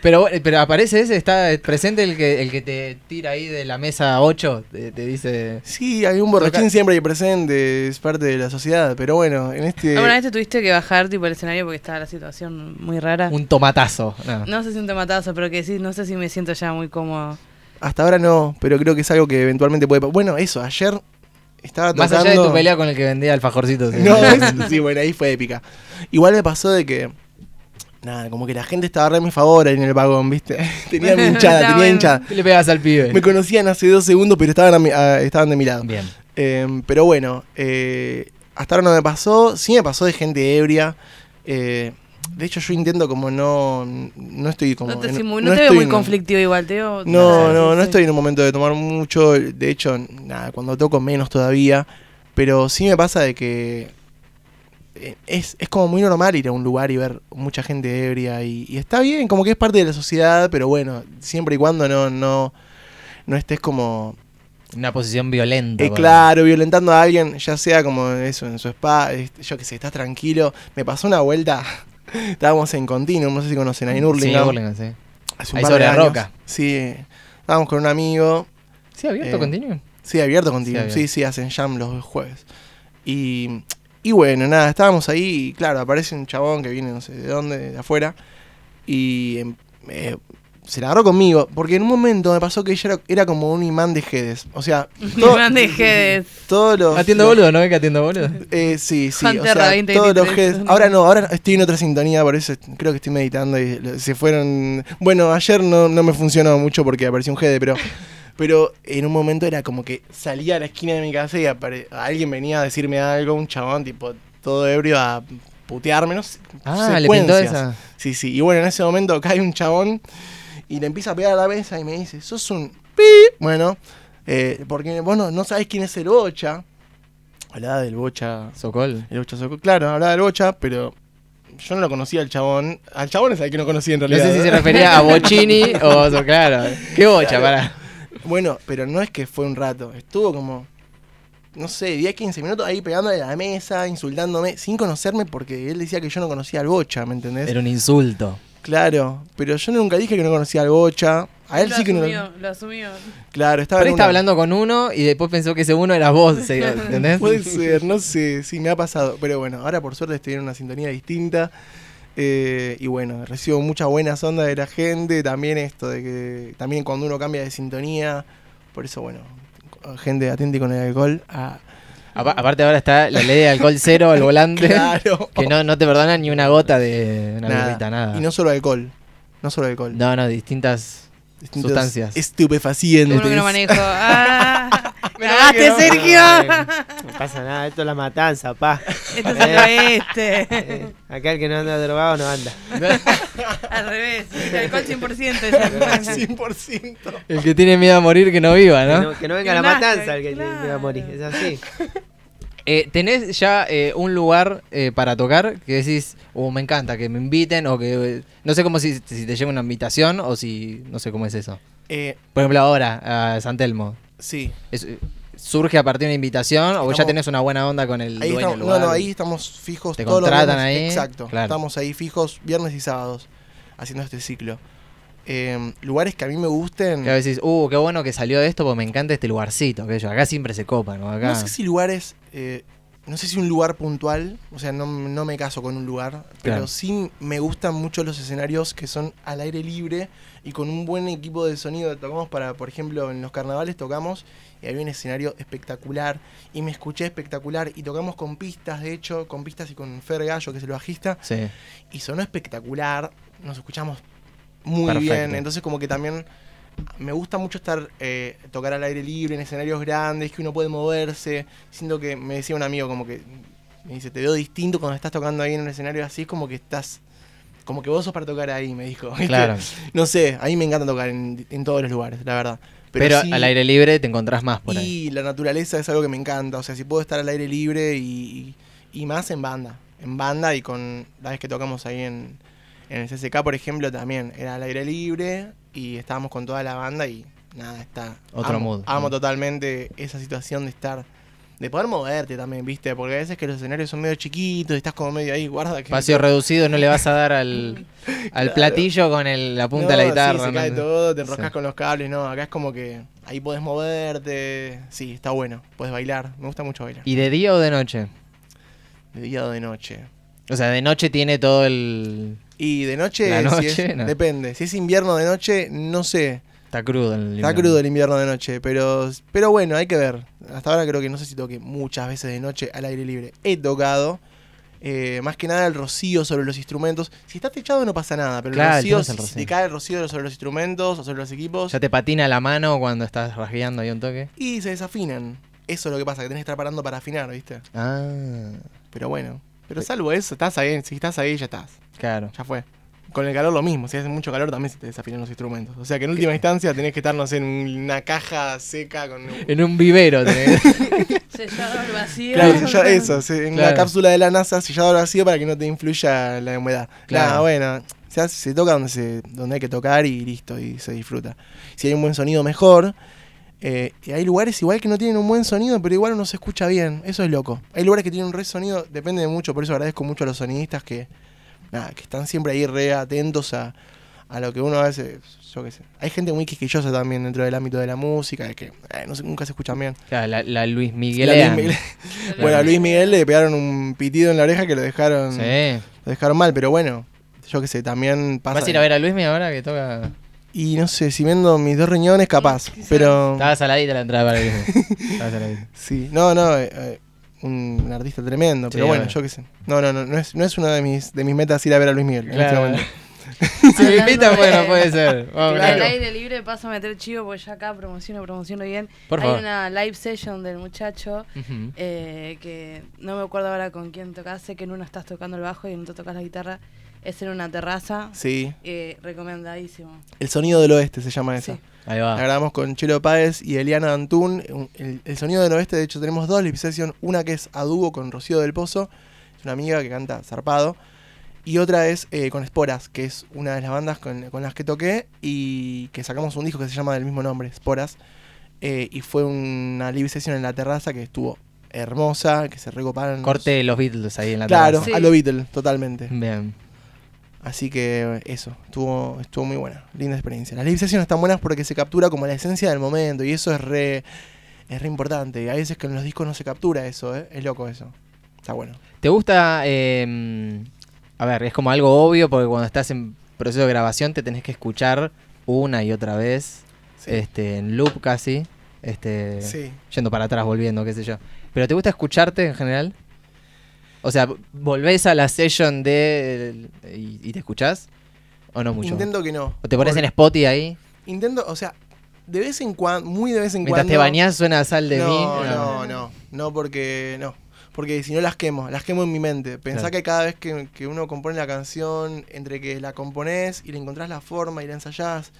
Pero, pero aparece ese, está presente el que, el que te tira ahí de la mesa 8, te, te dice... Sí, hay un borrachín Toca- siempre ahí presente, es parte de la sociedad, pero bueno, en este... ¿Alguna vez te tuviste que bajar tipo el escenario porque estaba la situación muy rara? Un tomatazo. No. No sé si un tematazo, pero que sí, no sé si me siento ya muy cómodo. Hasta ahora no, pero creo que es algo que eventualmente puede... Bueno, eso, ayer estaba Más tocando... allá de tu pelea con el que vendía alfajorcitos. No, es- sí, bueno, ahí fue épica. Igual me pasó de que... Nada, como que la gente estaba re a mi favor ahí en el vagón, ¿viste? tenía mi hinchada, tenía hinchada. ¿Qué le pegas al pibe? Me conocían hace dos segundos, pero estaban, a mi- a- estaban de mi lado. Bien. Eh, pero bueno, eh, hasta ahora no me pasó. Sí me pasó de gente ebria. Eh, de hecho, yo intento como no. No estoy como. No te, en- simu- no no te veo muy en- conflictivo igual, te veo... No, no, no Sí, estoy en un momento de tomar mucho. De hecho, nada, cuando toco menos todavía. Pero sí me pasa de que. Eh, Es, es como muy normal ir a un lugar y ver mucha gente ebria y, y está bien, como que es parte de la sociedad, pero bueno, siempre y cuando no, no, no estés como Una posición violenta. eh, claro, violentando a alguien, ya sea como eso, en su spa, este, yo que sé, estás tranquilo. Me pasó una vuelta, estábamos en Continuum, no sé si conocen, ahí en Sí, Hurlingham. Hurlingham, sí. hace un Ahí par sobre de la años. roca. Sí, estábamos con un amigo, ¿Sí, abierto Eh, continuo? sí, abierto Continuum, Sí, sí, sí, hacen jam los jueves. Y, y bueno, nada, estábamos ahí y claro, aparece un chabón que viene no sé de dónde, de afuera, y em, eh, se la agarró conmigo, porque en un momento me pasó que ella era, era como un imán de Jedes. O sea, todo- No dejes. todos los... Atiendo los- boludo, ¿no? ¿Ves que atiendo boludo? Eh, sí, sí, Juan o Terra sea, 20, todos los 23, Gs- ¿no? Ahora no, ahora estoy en otra sintonía, por eso creo que estoy meditando y se fueron... Bueno, ayer no, no me funcionó mucho porque apareció un GD, pero... Pero en un momento era como que salía a la esquina de mi casa y alguien venía a decirme algo, un chabón tipo todo ebrio a putearme, no sé, Ah, le pintó esa. Sí, sí, y bueno, en ese momento cae un chabón y le empieza a pegar a la mesa y me dice, sos un pi. Bueno, eh, porque vos no, no sabés quién es el bocha. Hablaba del bocha Socol. el Bocha Soco. Claro, hablaba del Bocha, pero yo no lo conocía al chabón. Al chabón es al que no conocía en No realidad. sé si se refería a Bocini o... Claro. ¿Qué bocha, para? Bueno, pero no es que fue un rato. Estuvo como, no sé, 10, 15 minutos ahí pegándole a la mesa, insultándome, sin conocerme porque él decía que yo no conocía al Bocha, ¿me entendés? Era un insulto. Claro, pero yo nunca dije que no conocía al Bocha. A él lo sí que no asumió, lo asumió. Claro, estaba en una- hablando con uno y después pensó que ese uno era vos, ¿entendés? Puede ser, no sé, sí, me ha pasado. Pero bueno, ahora por suerte estoy en una sintonía distinta. Eh, y bueno, recibo muchas buenas ondas de la gente. También esto de que también cuando uno cambia de sintonía. Por eso, bueno, gente atente con el alcohol. ah, Apa- aparte ahora está la ley de alcohol cero al volante. claro. Que no, no te perdonan ni una gota de una nada. nada. Y no solo alcohol. No solo alcohol. no, no, distintas Distintos sustancias. Estupefacientes. Uno que no manejo. ¡Ah! ¡Me Mirá cagaste, que no. Sergio! No pasa nada, esto es la matanza, pa. Esto es el oeste. Eh, acá el que no anda drogado no anda. Al revés. El alcohol 100%. ese. 100%. El que tiene miedo a morir que no viva, Que ¿no? que no venga la Que nazca, matanza el que claro. le va a morir. Es así. Eh, ¿Tenés ya eh, un lugar eh, para tocar que decís, uh, me encanta que me inviten o que... eh, no sé cómo si, si te lleva una invitación o si... No sé cómo es eso. Eh, Por ejemplo, ahora, a San Telmo. Sí. Es- ¿Surge a partir de una invitación o ya tenés una buena onda con el Ahí dueño estamos, del lugar? no, ahí estamos fijos ¿Te todos los contratan viernes. ahí? Exacto. Claro. Estamos ahí fijos viernes y sábados haciendo este ciclo. Eh, lugares que a mí me gusten. Que a veces, uh, qué bueno que salió esto porque me encanta este lugarcito. Que yo, acá siempre se copan, ¿no? Acá. No sé si lugares. eh, no sé si un lugar puntual. O sea, no, no me caso con un lugar. Pero Claro. sí me gustan mucho los escenarios que son al aire libre y con un buen equipo de sonido. Tocamos para, por ejemplo, en los carnavales tocamos y había un escenario espectacular. Y me escuché espectacular. Y tocamos con pistas, de hecho, con pistas y con Fer Gallo, que es el bajista. Sí. y sonó espectacular, nos escuchamos muy Perfecto. bien, entonces como que también me gusta mucho estar, eh, tocar al aire libre, en escenarios grandes, que uno puede moverse, siento que me decía un amigo como que, me dice, te veo distinto cuando estás tocando ahí en un escenario así, es como que estás, como que vos sos para tocar ahí, me dijo. Claro. No sé, a mí me encanta tocar en, en todos los lugares, la verdad. Pero, sí- al aire libre te encontrás más por ahí. y la naturaleza es algo que me encanta. O sea, si puedo estar al aire libre y, y más en banda. En banda y con la vez que tocamos ahí en, en el CCK, por ejemplo, también era al aire libre y estábamos con toda la banda y nada, está. Otro amo, mood. Amo totalmente esa situación de estar. De poder moverte también, ¿viste? Porque a veces que los escenarios son medio chiquitos y estás como medio ahí, guarda que. Espacio reducido, no le vas a dar al, al Claro. platillo con el- la punta de la guitarra. Sí, se ¿no? cae todo, te enroscas Sí. con los cables, no. Acá es como que ahí podés moverte. Sí, está bueno. Puedes bailar. Me gusta mucho bailar. ¿Y de día o de noche? De día o de noche. O sea, de noche tiene todo el... Y de noche, La si noche, es- no. depende. Si es invierno de noche, no sé. Está crudo el Está invierno. crudo el invierno de noche, pero, pero bueno, hay que ver. Hasta ahora creo que no sé si toqué muchas veces de noche al aire libre. He tocado. eh, más que nada el rocío sobre los instrumentos. Si está techado no pasa nada, pero Claro, el rocío, el si- si rocío. te cae el rocío sobre los instrumentos o sobre los equipos, Ya te patina la mano cuando estás rasgueando ahí un toque. y se desafinan. Eso es lo que pasa, que tenés que estar parando para afinar, ¿viste? Ah, Pero bueno. Pero salvo eso, estás ahí. Si estás ahí, ya estás. claro. Ya fue. Con el calor lo mismo, si hace mucho calor también se te desafinan los instrumentos. O sea que en última instancia tenés que estar, no sé, en una caja seca con... En un vivero tenés. Sellado al vacío. Claro, ya eso, en Claro. una cápsula de la NASA sellado al vacío para que no te influya la humedad. Claro. Claro, bueno, se, hace- se toca donde, se, donde hay que tocar y listo, y se disfruta. Si hay un buen sonido, mejor. Eh, y hay lugares igual que no tienen un buen sonido, pero igual uno se escucha bien. Eso es loco. Hay lugares que tienen un re sonido, depende de mucho, por eso agradezco mucho a los sonidistas que, nada, que están siempre ahí re atentos a, a lo que uno a veces, yo qué sé. Hay gente muy quisquillosa también dentro del ámbito de la música, de que eh, no sé, nunca se escuchan bien. Claro, la, la Luis La Miguel. Luis Miguel- Bueno, a Luis Miguel le pegaron un pitido en la oreja que lo dejaron, Sí. lo dejaron mal, pero bueno, yo qué sé, también pasa. ¿Vas a ir a ver a Luis Miguel ahora que toca? Y no sé, si vendo mis dos riñones, capaz. Pero. Estaba saladita la entrada para Miguel. Estaba saladita. Sí, no, no, eh, eh, un, un artista tremendo, pero Sí, bueno, yo qué sé. No, no, no, no es, no es una de mis, de mis metas ir a ver a Luis Miguel. en este Claro. momento. si me invitan, bueno, puede ser. Vamos, Al claro. aire libre paso a meter chivo porque ya acá promociono, promociono bien. Por Hay favor. una live session del muchacho eh, que no me acuerdo ahora con quién tocas. Sé que en uno estás tocando el bajo y en otro tocas la guitarra. Es en una terraza. Sí, eh, recomendadísimo. El sonido del oeste se llama esa. Sí. Ahí La va. grabamos con Chelo Páez y Eliana Antún. El, el sonido del oeste, de hecho, tenemos dos live sessions. Una que es a dúo con Rocío del Pozo, es una amiga que canta zarpado. Y otra es eh, con Esporas, que es una de las bandas con, con las que toqué y que sacamos un disco que se llama del mismo nombre, Esporas. Eh, y fue una live session en la terraza que estuvo hermosa, que se recoparon. Corte los Beatles ahí en la Claro, terraza. Sí. a lo Beatle, totalmente. Bien. Así que eso, estuvo, estuvo muy buena, linda experiencia. Las live sessions están buenas porque se captura como la esencia del momento y eso es re, es re importante. Hay veces que en los discos no se captura eso, ¿eh? es loco eso. Está bueno. ¿Te gusta? eh, a ver, es como algo obvio porque cuando estás en proceso de grabación te tenés que escuchar una y otra vez, Sí. este, en loop casi, este, Sí. yendo para atrás, volviendo, qué sé yo. ¿Pero te gusta escucharte en general? O sea, ¿volvés a la session de y, y te escuchás? ¿O no mucho? Intento que no. ¿O te pones Por- en Spotify ahí? Intento, o sea, de vez en cuando, muy de vez en Mientras cuando. te bañás suena sal de no, mí. No, no, no, porque no. Porque si no las quemo, las quemo en mi mente. Pensá Claro. que cada vez que, que uno compone la canción, entre que la componés y le encontrás la forma y la ensayás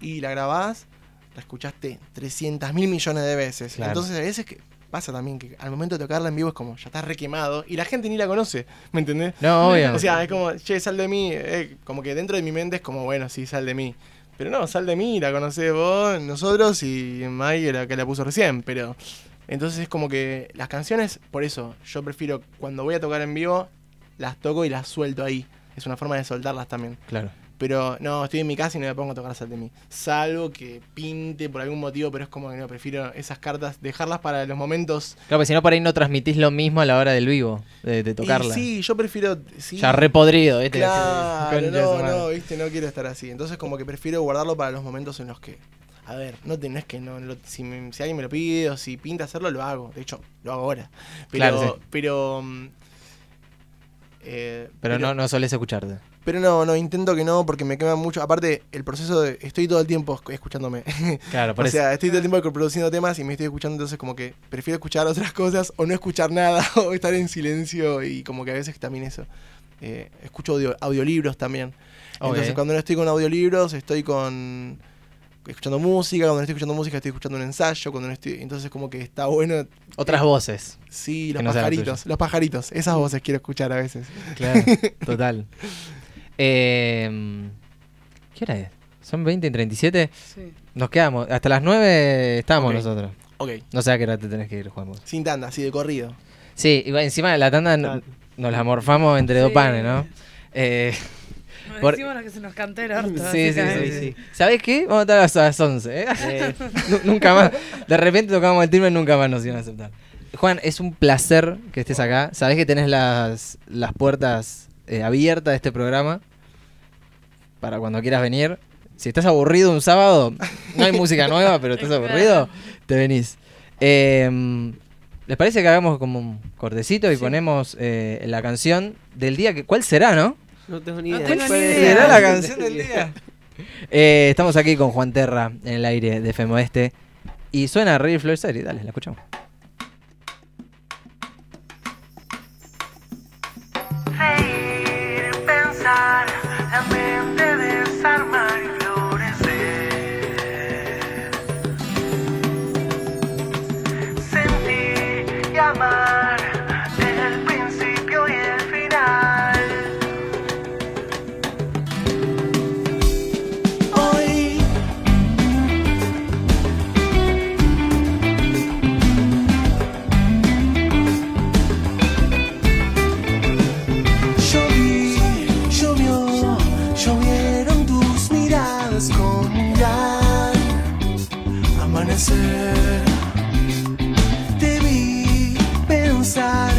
y la grabás, la escuchaste 300 mil millones de veces. Claro. Entonces a veces que pasa también que al momento de tocarla en vivo es como, ya está requemado y la gente ni la conoce, ¿me entendés? No, obvio. O sea, es como, che, sal de mí, eh, como que dentro de mi mente es como, bueno, sí, sal de mí. Pero no, sal de mí, la conocés vos, nosotros y May la que la puso recién. Pero entonces es como que las canciones, por eso, yo prefiero cuando voy a tocar en vivo, las toco y las suelto ahí. Es una forma de soltarlas también. Claro. Pero no, estoy en mi casa y no me pongo a tocar Sal de mí. Salvo que pinte por algún motivo, pero es como que no, prefiero esas cartas, dejarlas para los momentos. Claro, porque si no por ahí no transmitís lo mismo a la hora del vivo, de, de tocarla. Y sí, yo prefiero. Sí, Ya repodrido, ¿viste? Claro, no, no, viste, no quiero estar así. Entonces, como que prefiero guardarlo para los momentos en los que. A ver, no tenés que no. lo- si, me- si alguien me lo pide o si pinta hacerlo, lo hago. De hecho, lo hago ahora. Pero. Claro, sí. Pero. mm, eh, Pero no, no solés escucharte. Pero no, no, intento que no, porque me quema mucho. Aparte, el proceso de. Estoy todo el tiempo esc- escuchándome. Claro, por o sea, estoy todo el tiempo produciendo temas y me estoy escuchando, entonces como que prefiero escuchar otras cosas o no escuchar nada o estar en silencio y como que a veces también eso. Eh, escucho audio- audiolibros también. Entonces cuando no estoy con audiolibros, estoy con escuchando música, cuando no estoy escuchando música estoy escuchando un ensayo, cuando no estoy, entonces como que está bueno, Otras voces. sí, los no pajaritos, los pajaritos, esas voces quiero escuchar a veces. Claro, total. Eh, ¿Qué hora es? ¿Son 20 y 37? Sí. Nos quedamos. Hasta las 9 estamos Ok. nosotros. Ok, No sé a qué hora te tenés que ir, Juan. vos. sin tanda, así de corrido. Sí, igual encima de la tanda nos la morfamos entre dos Sí. panes, ¿no? Eh, Nos Por- decimos lo que se nos cante el orto. sí, sí, sí, básicamente. sí. ¿Sabés qué? Vamos a estar hasta las 11. ¿eh? Eh, Nu- nunca más. De repente tocamos el timbre y nunca más nos iban a aceptar. Juan, es un placer que estés acá. Sabés que tenés las, las puertas eh, abiertas de este programa para cuando quieras venir. Si estás aburrido un sábado, no hay música nueva, pero estás aburrido, te venís. Eh, ¿Les parece que hagamos como un cortecito y ponemos eh, la canción del día? que ¿Cuál será, no? no tengo ni No idea. ni ser. ¿Será la canción del día? Eh, estamos aquí con Juan Terra en el aire de Femo Este. Y suena Rey Flor Serie. Dale, la escuchamos. Reír, pensar, la y amar, pensar,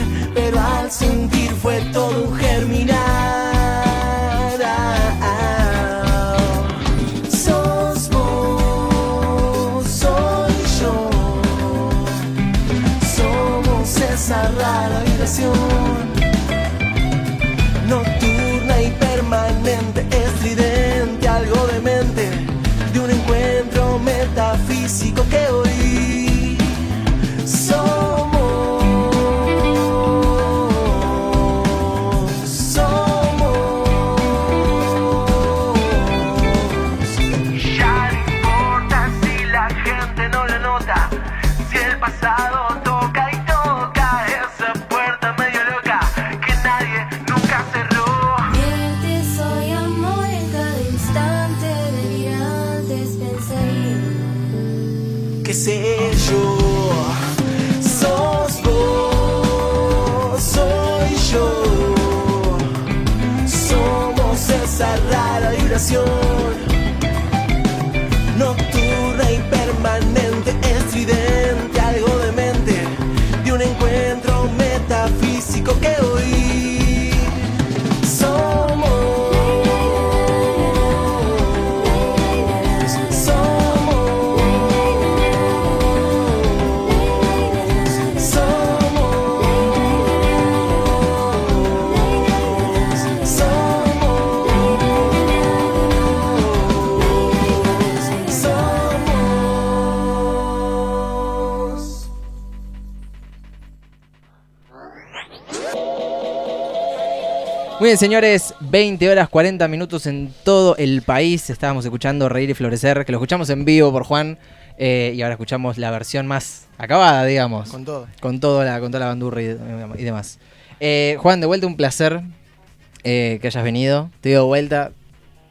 bien, señores, 20 horas 40 minutos en todo el país. Estábamos escuchando Reír y Florecer, que lo escuchamos en vivo por Juan. eh, y ahora escuchamos la versión más acabada, digamos. Con todo. Con, todo la, con toda la bandurra y, y demás. Eh, Juan, de vuelta un placer eh, que hayas venido. Te doy vuelta.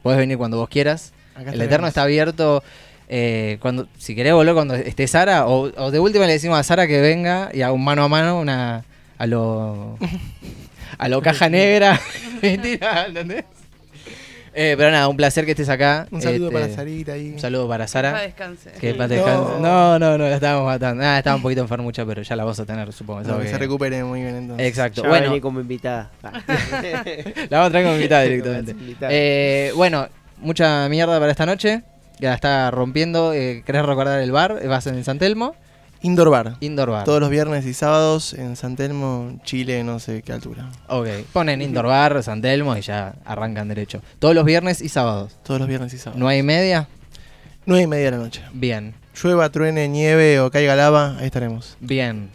Puedes venir cuando vos quieras. Acá el. Eterno está abierto. eh, cuando Si querés volver cuando esté Sara, o, o de última le decimos a Sara que venga y haga un mano a mano una a lo. a lo caja negra. Mentira, ¿entendés? Eh, pero nada, un placer que estés acá. Un saludo Este, para Sarita ahí. Un saludo para Para Sara. descanse. Que paz No. descanse. No, no, no, la estábamos matando. Ah, estaba un poquito enfermucha, pero ya la vas a tener, supongo. No, que se recupere muy bien entonces. Exacto. Ya bueno, como invitada. La vamos a traer como invitada directamente. Eh, bueno, mucha mierda para esta noche. Que la está rompiendo. Eh, ¿Querés recordar el bar? Vas en San Telmo. Indoor Bar. Indoor Bar. Todos los viernes y sábados en San Telmo, Chile, no sé qué altura. Ok. Ponen Indoor Bar, San Telmo y ya arrancan derecho. Todos los viernes y sábados. Todos los viernes y sábados. ¿No hay media? Nueve y media de la noche. Bien. Llueva, truene, nieve o caiga lava, ahí estaremos. Bien.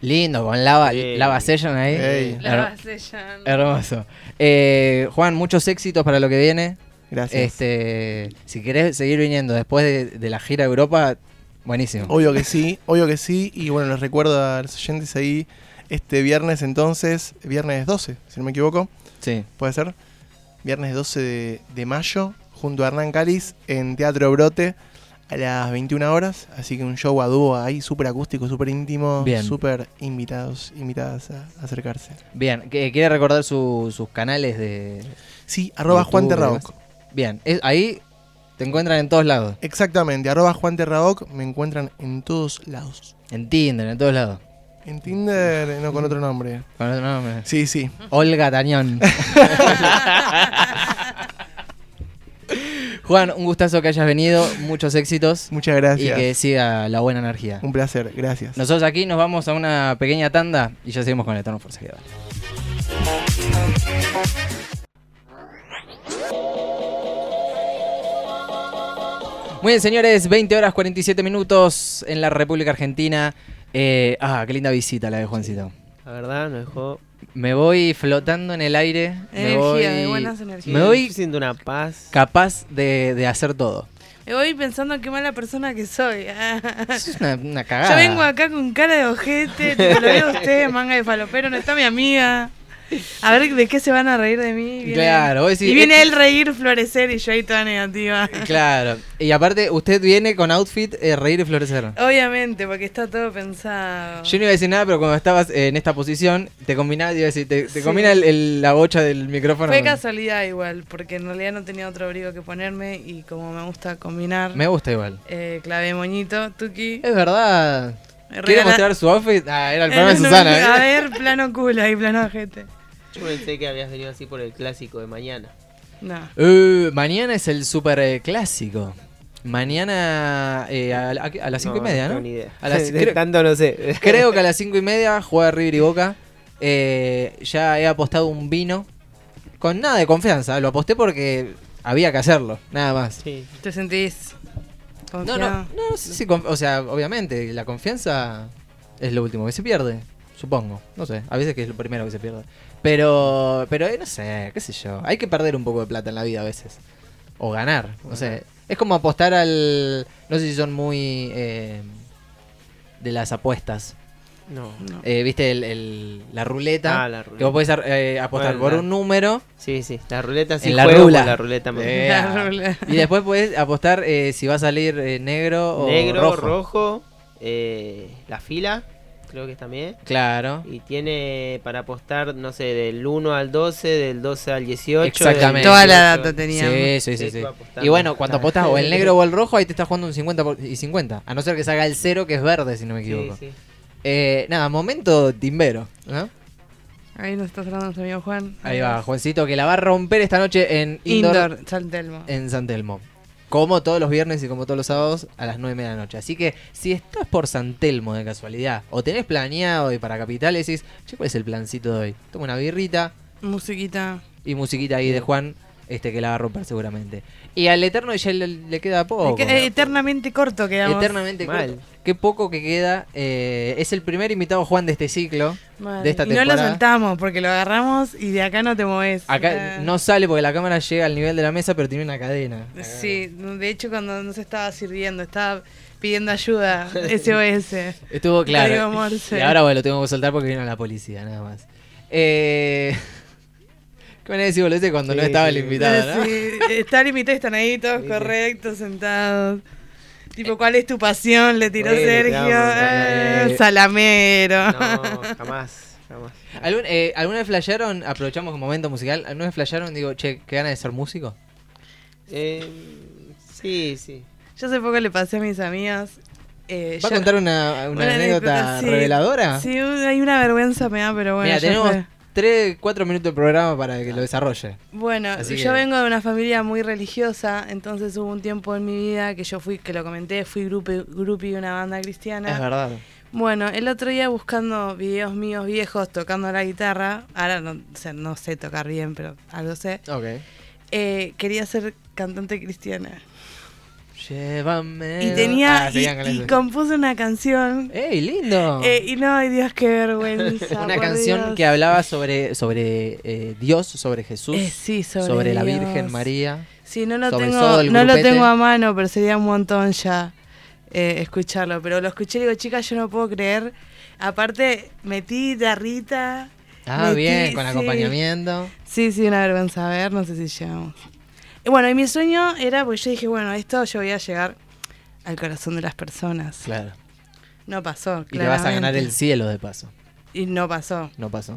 Lindo, con lava, lava session ahí. Ey. La Her- vasellan. hermoso. Eh, Juan, muchos éxitos para lo que viene. Gracias. Este, si querés seguir viniendo después de, de la gira a Europa, buenísimo. Obvio que sí, obvio que sí. Y bueno, les recuerdo a los oyentes ahí, este viernes entonces, viernes 12, si no me equivoco, Sí. puede ser. Viernes 12 de, de mayo, junto a Hernán Cáliz, en Teatro Brote, a las 21 horas. Así que un show a dúo ahí, súper acústico, súper íntimo, Bien. súper invitados, invitadas a, a acercarse. Bien, ¿quiere recordar su- sus canales de Sí, arroba YouTube Juan demás? Bien, es- ahí te encuentran en todos lados. Exactamente, arroba Juan Terraoc, me encuentran en todos lados. En Tinder, en todos lados. En Tinder, eh, no con otro nombre. Con otro nombre. Sí, sí. Olga Tañón. Juan, un gustazo que hayas venido, muchos éxitos Muchas y gracias. que siga la buena energía. Un placer, gracias. Nosotros aquí nos vamos a una pequeña tanda y ya seguimos con el tono forcejeado. Muy bien, señores, 20 horas 47 minutos en la República Argentina. Eh, ah, qué linda visita la de Juancito. La verdad, nos dejó. Me voy flotando en el aire. me Energía, voy, de buenas energías. Me voy siendo una paz. capaz de, de hacer todo. Me voy pensando qué mala persona que soy. Eso es una, una cagada. Yo vengo acá con cara de ojete, tipo, lo veo a usted, manga de falopero, no está mi amiga. A ver de qué se van a reír de mí. Viene- Claro, vos decís, y viene él reír, florecer y yo ahí toda negativa. Claro. Y aparte, usted viene con outfit eh, reír y florecer. Obviamente, porque está todo pensado. Yo no iba a decir nada, pero cuando estabas en esta posición, te combinaba, iba a decir, te, te Sí. combina el- el- la bocha del micrófono. Fue casualidad igual, porque en realidad no tenía otro abrigo que ponerme y como me gusta combinar, Me gusta igual. eh, clavé moñito, Tuki. Es verdad. ¿Quiere mostrar su outfit? Ah, era el Eh, programa de no, Susana. A ¿eh? ver, plano culo y plano ojete. Yo pensé que habías venido así por el clásico de mañana. No. Uh, mañana es el super eh, clásico. Mañana eh, a, a- a las cinco y media, ¿no? tengo ni idea. A las- creo- tanto no sé. Creo que a las cinco y media juega River y Boca. Eh, ya he apostado un vino. Con nada de confianza. Lo aposté porque había que hacerlo. Nada más. Sí. ¿Te sentís No, confiado? no, no, no sé si conf- O sea, obviamente, la confianza es lo último que se pierde. Supongo. No sé. A veces que es lo primero que se pierde. Pero, pero eh, no sé, qué sé yo. Hay que perder un poco de plata en la vida a veces. O ganar. No sé. Es como apostar al. No sé si son muy. eh, de las apuestas. No. No. Eh, ¿Viste el, el- la ruleta? Ah, la Que ruleta. vos podés eh, apostar Bueno, por la- un número Sí, sí. La ruleta sí En la rula. La ruleta Eh, La ruleta. y después podés apostar eh, si va a salir eh, negro o Negro, rojo. rojo, eh, la fila, creo que también. Claro. Y tiene para apostar, no sé, del 1 al 12, del 12 al 18. Exactamente. Toda la 18. data teníamos. Sí, sí, sí, Sí, sí. Y bueno, cuando apostas o el negro o el rojo, ahí te estás jugando un 50 por- y 50. A no ser que salga el cero, que es verde, si no me Sí, equivoco. sí. Eh, nada, momento timbero. ¿no? Ahí nos está hablando nuestro amigo Juan. Ahí va, Juancito, que la va a romper esta noche en Indoor, Indoor, San Telmo. en San Telmo. Como todos los viernes y como todos los sábados a las 9 y media de la noche. Así que si estás por San Telmo de casualidad o tenés planeado ir para Capital y decís, che, ¿cuál es el plancito de hoy? Toma una birrita Musiquita. y musiquita ahí de Juan, este que la va a romper seguramente. Y al Eterno ya le, le queda poco. Eternamente corto quedamos. Eternamente Mal. corto. Qué poco que queda. Eh, es el primer invitado Juan de este ciclo. De esta y no lo temporada. soltamos porque lo agarramos y de acá no te mueves. Acá Eh, no sale porque la cámara llega al nivel de la mesa, pero tiene una cadena. Sí, de hecho cuando no se estaba sirviendo, estaba pidiendo ayuda, SOS. Estuvo claro. Y ahora bueno, lo tengo que soltar porque vino la policía, nada más. Eh... ¿Qué me decís, boludo? Cuando no estaba el invitado, ¿no? Sí, y mi tía están ahí todos correctos, sentados. Tipo, ¿cuál es tu pasión? Le tiró Bueno, Sergio. eh. salamero. No, jamás, jamás. ¿Algún- eh, ¿Alguna vez flashearon, aprovechamos un momento musical, alguna vez flashearon, digo, che, qué ganas de ser músico? Eh, sí, sí. Yo hace poco le pasé a mis amigas. eh, ¿Va a contar una, una anécdota sí. reveladora? Sí, hay una vergüenza me da, pero bueno. Mira, tenemos fue. 3, 4 minutos de programa para que lo desarrolle. Bueno, Así yo que- vengo de una familia muy religiosa, entonces hubo un tiempo en mi vida que yo fui, que lo comenté, fui grupi, grupi de una banda cristiana. Es verdad. Bueno, el otro día buscando videos míos viejos tocando la guitarra, ahora no, o sea, no sé tocar bien, pero algo sé, Ok. eh, quería ser cantante cristiana. Llévame. Y tenía, Ah, y, y eso. compuse una canción. ¡Ey, lindo! eh, y no, ay Dios, qué vergüenza. una canción Dios. que hablaba sobre, sobre eh, Dios, sobre Jesús, Eh, sí, sobre, la. Virgen María. Sí, no lo tengo, no lo tengo a mano, pero sería un montón ya escucharlo. Pero lo escuché y digo, chicas, yo no puedo creer. Aparte, metí guitarrita. Ah, metí- bien, con sí. acompañamiento. Sí, sí, una vergüenza. A ver, no sé si llegamos. Bueno, y mi sueño era, porque yo dije, bueno, esto yo voy a llegar al corazón de las personas. Claro. No pasó, Y te vas a ganar el cielo de paso. Y no pasó. No pasó.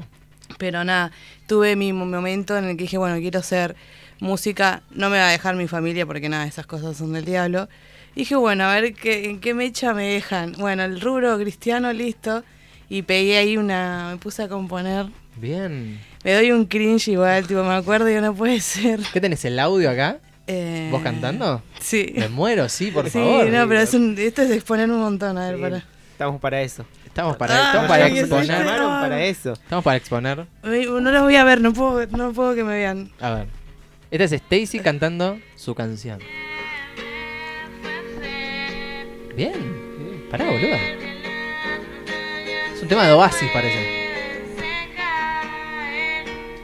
Pero nada, tuve mi mo- momento en el que dije, bueno, quiero hacer música, no me va a dejar mi familia porque nada, esas cosas son del diablo. Y dije, bueno, a ver qué, en qué mecha me dejan. Bueno, el rubro cristiano, listo. Y pegué ahí una, me puse a componer. Bien. Me doy un cringe igual, tipo, me acuerdo y no puede ser. ¿Qué tenés, el audio acá? Eh, ¿Vos cantando? Sí. Me muero, sí, por sí, favor. no, pero es un, esto es exponer un montón, a ver, Sí, para. Estamos para eso. Estamos para, Ah, estamos para exponer. para eso. Estamos para exponer. No los voy a ver, no puedo, no puedo que me vean. A ver. Esta es Stacy cantando su canción. Bien. Pará, boludo. Es un tema de Oasis, parece.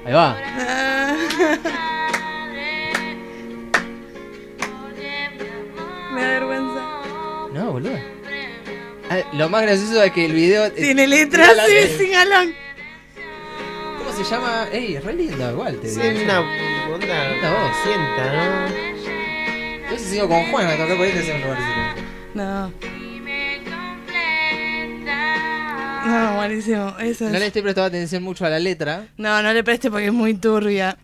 Ahí va. me da vergüenza. No, boludo. Ah, lo más gracioso es que el video. Tiene letras, sí, sin galón. ¿Cómo se llama? Ey, es re lindo, igual. Te Sí, digo. una onda voz. sienta, ¿no? Yo sido con Juan a tocar por este es un lugarcito. No. No, buenísimo. Eso No le estoy prestando atención mucho a la letra. No, no le preste porque es muy turbia.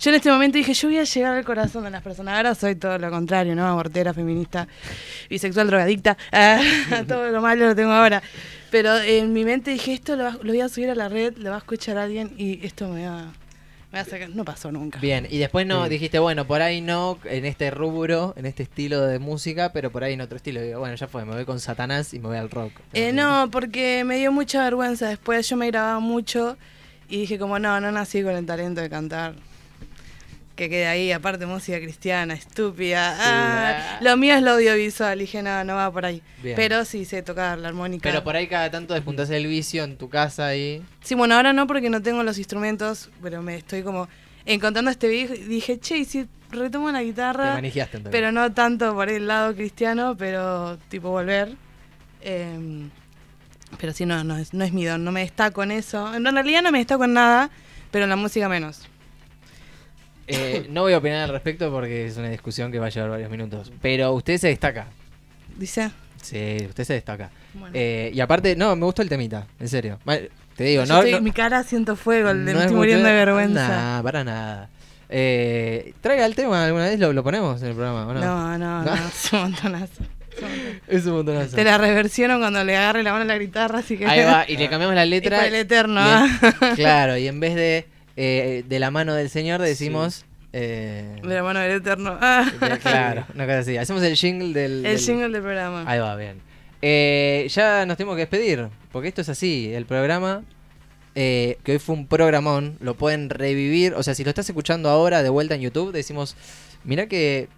Yo en este momento dije, yo voy a llegar al corazón de las personas. Ahora soy todo lo contrario, ¿no? Abortera, feminista, bisexual, drogadicta. Ah, todo lo malo lo tengo ahora. Pero en mi mente dije, esto lo, va- lo voy a subir a la red, lo va a escuchar alguien y esto me va, me a sacar. No pasó nunca. Bien, y después no, Sí. dijiste, bueno, por ahí no, en este rubro, en este estilo de música, pero por ahí en otro estilo. Digo, bueno, ya fue, me voy con Satanás y me voy al rock. Eh, no, porque me dio mucha vergüenza. Después yo me grababa mucho y dije como, no, no nací con el talento de cantar. Que quede ahí, aparte música cristiana, estúpida. Ah, lo mío es lo audiovisual. Y dije, no, no va por ahí. Bien. Pero sí sé tocar la armónica. Pero por ahí cada tanto despuntas el vicio en tu casa y... Sí, bueno, ahora no porque no tengo los instrumentos, pero me estoy como encontrando este video y dije, che, y si retomo la Te guitarra, entonces. pero no tanto por el lado cristiano, pero tipo volver. Em, pero sí, no, no es, no es mi don, no me destaco en eso. En realidad no me destaco en nada, pero en la música menos. Eh, no voy a opinar al respecto porque es una discusión que va a llevar varios minutos. Pero usted se destaca. Dice. Sí, usted se destaca. Bueno. Eh, y aparte, no, me gustó el temita, en serio. Te digo, Yo no, estoy- no- mi cara siento fuego, le no estoy es muriendo de vergüenza. Nah, para nada. Eh, traiga el tema alguna vez, lo, lo ponemos en el programa, ¿o no? No, no, no, No. es un montonazo. es un montonazo. Te la reversiono cuando le agarre la mano a la guitarra, así que. Ahí va, y le cambiamos la letra. por el eterno, y en- ¿ah? claro, y en vez de eh, de la mano del Señor decimos... eh, De la mano del eterno. Ah. de- claro, una cosa así. Hacemos el jingle del... El del- jingle del programa. Ahí va, bien. Eh, ya nos tenemos que despedir, porque esto es así, el programa, eh, que hoy fue un programón, lo pueden revivir, o sea, si lo estás escuchando ahora de vuelta en YouTube, decimos, mira que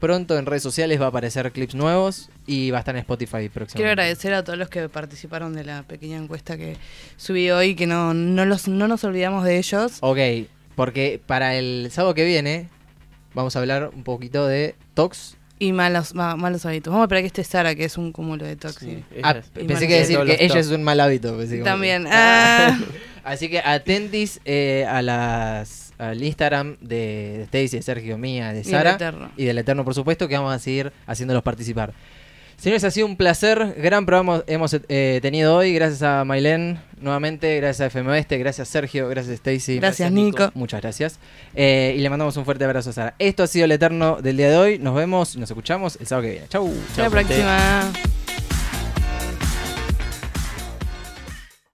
pronto en redes sociales va a aparecer clips nuevos y va a estar en Spotify próximamente. Quiero agradecer a todos los que participaron de la pequeña encuesta que subí hoy, que no, no, los, no nos olvidamos de ellos. Ok, porque para el sábado que viene vamos a hablar un poquito de Tox. Y malos, ma- malos hábitos. Vamos a esperar que esté Sara, que es un cúmulo de toxi. Ah, Ella- y pensé que decir que ella es un mal hábito. También. Ah, Así que atentis eh, a las al Instagram de Stacy, de Sergio, mía, de del Sara Eterno. y del Eterno, por supuesto, que vamos a seguir haciéndolos participar. Señores, ha sido un placer. Gran programa hemos eh, tenido hoy. Gracias a Mailén nuevamente. Gracias a FM Oeste. Gracias Sergio. Gracias Stacy. Gracias, Nico. Muchas gracias. Eh, y le mandamos un fuerte abrazo a Sara. Esto ha sido el Eterno del día de hoy. Nos vemos, nos escuchamos el sábado que viene. Chau. Hasta la próxima.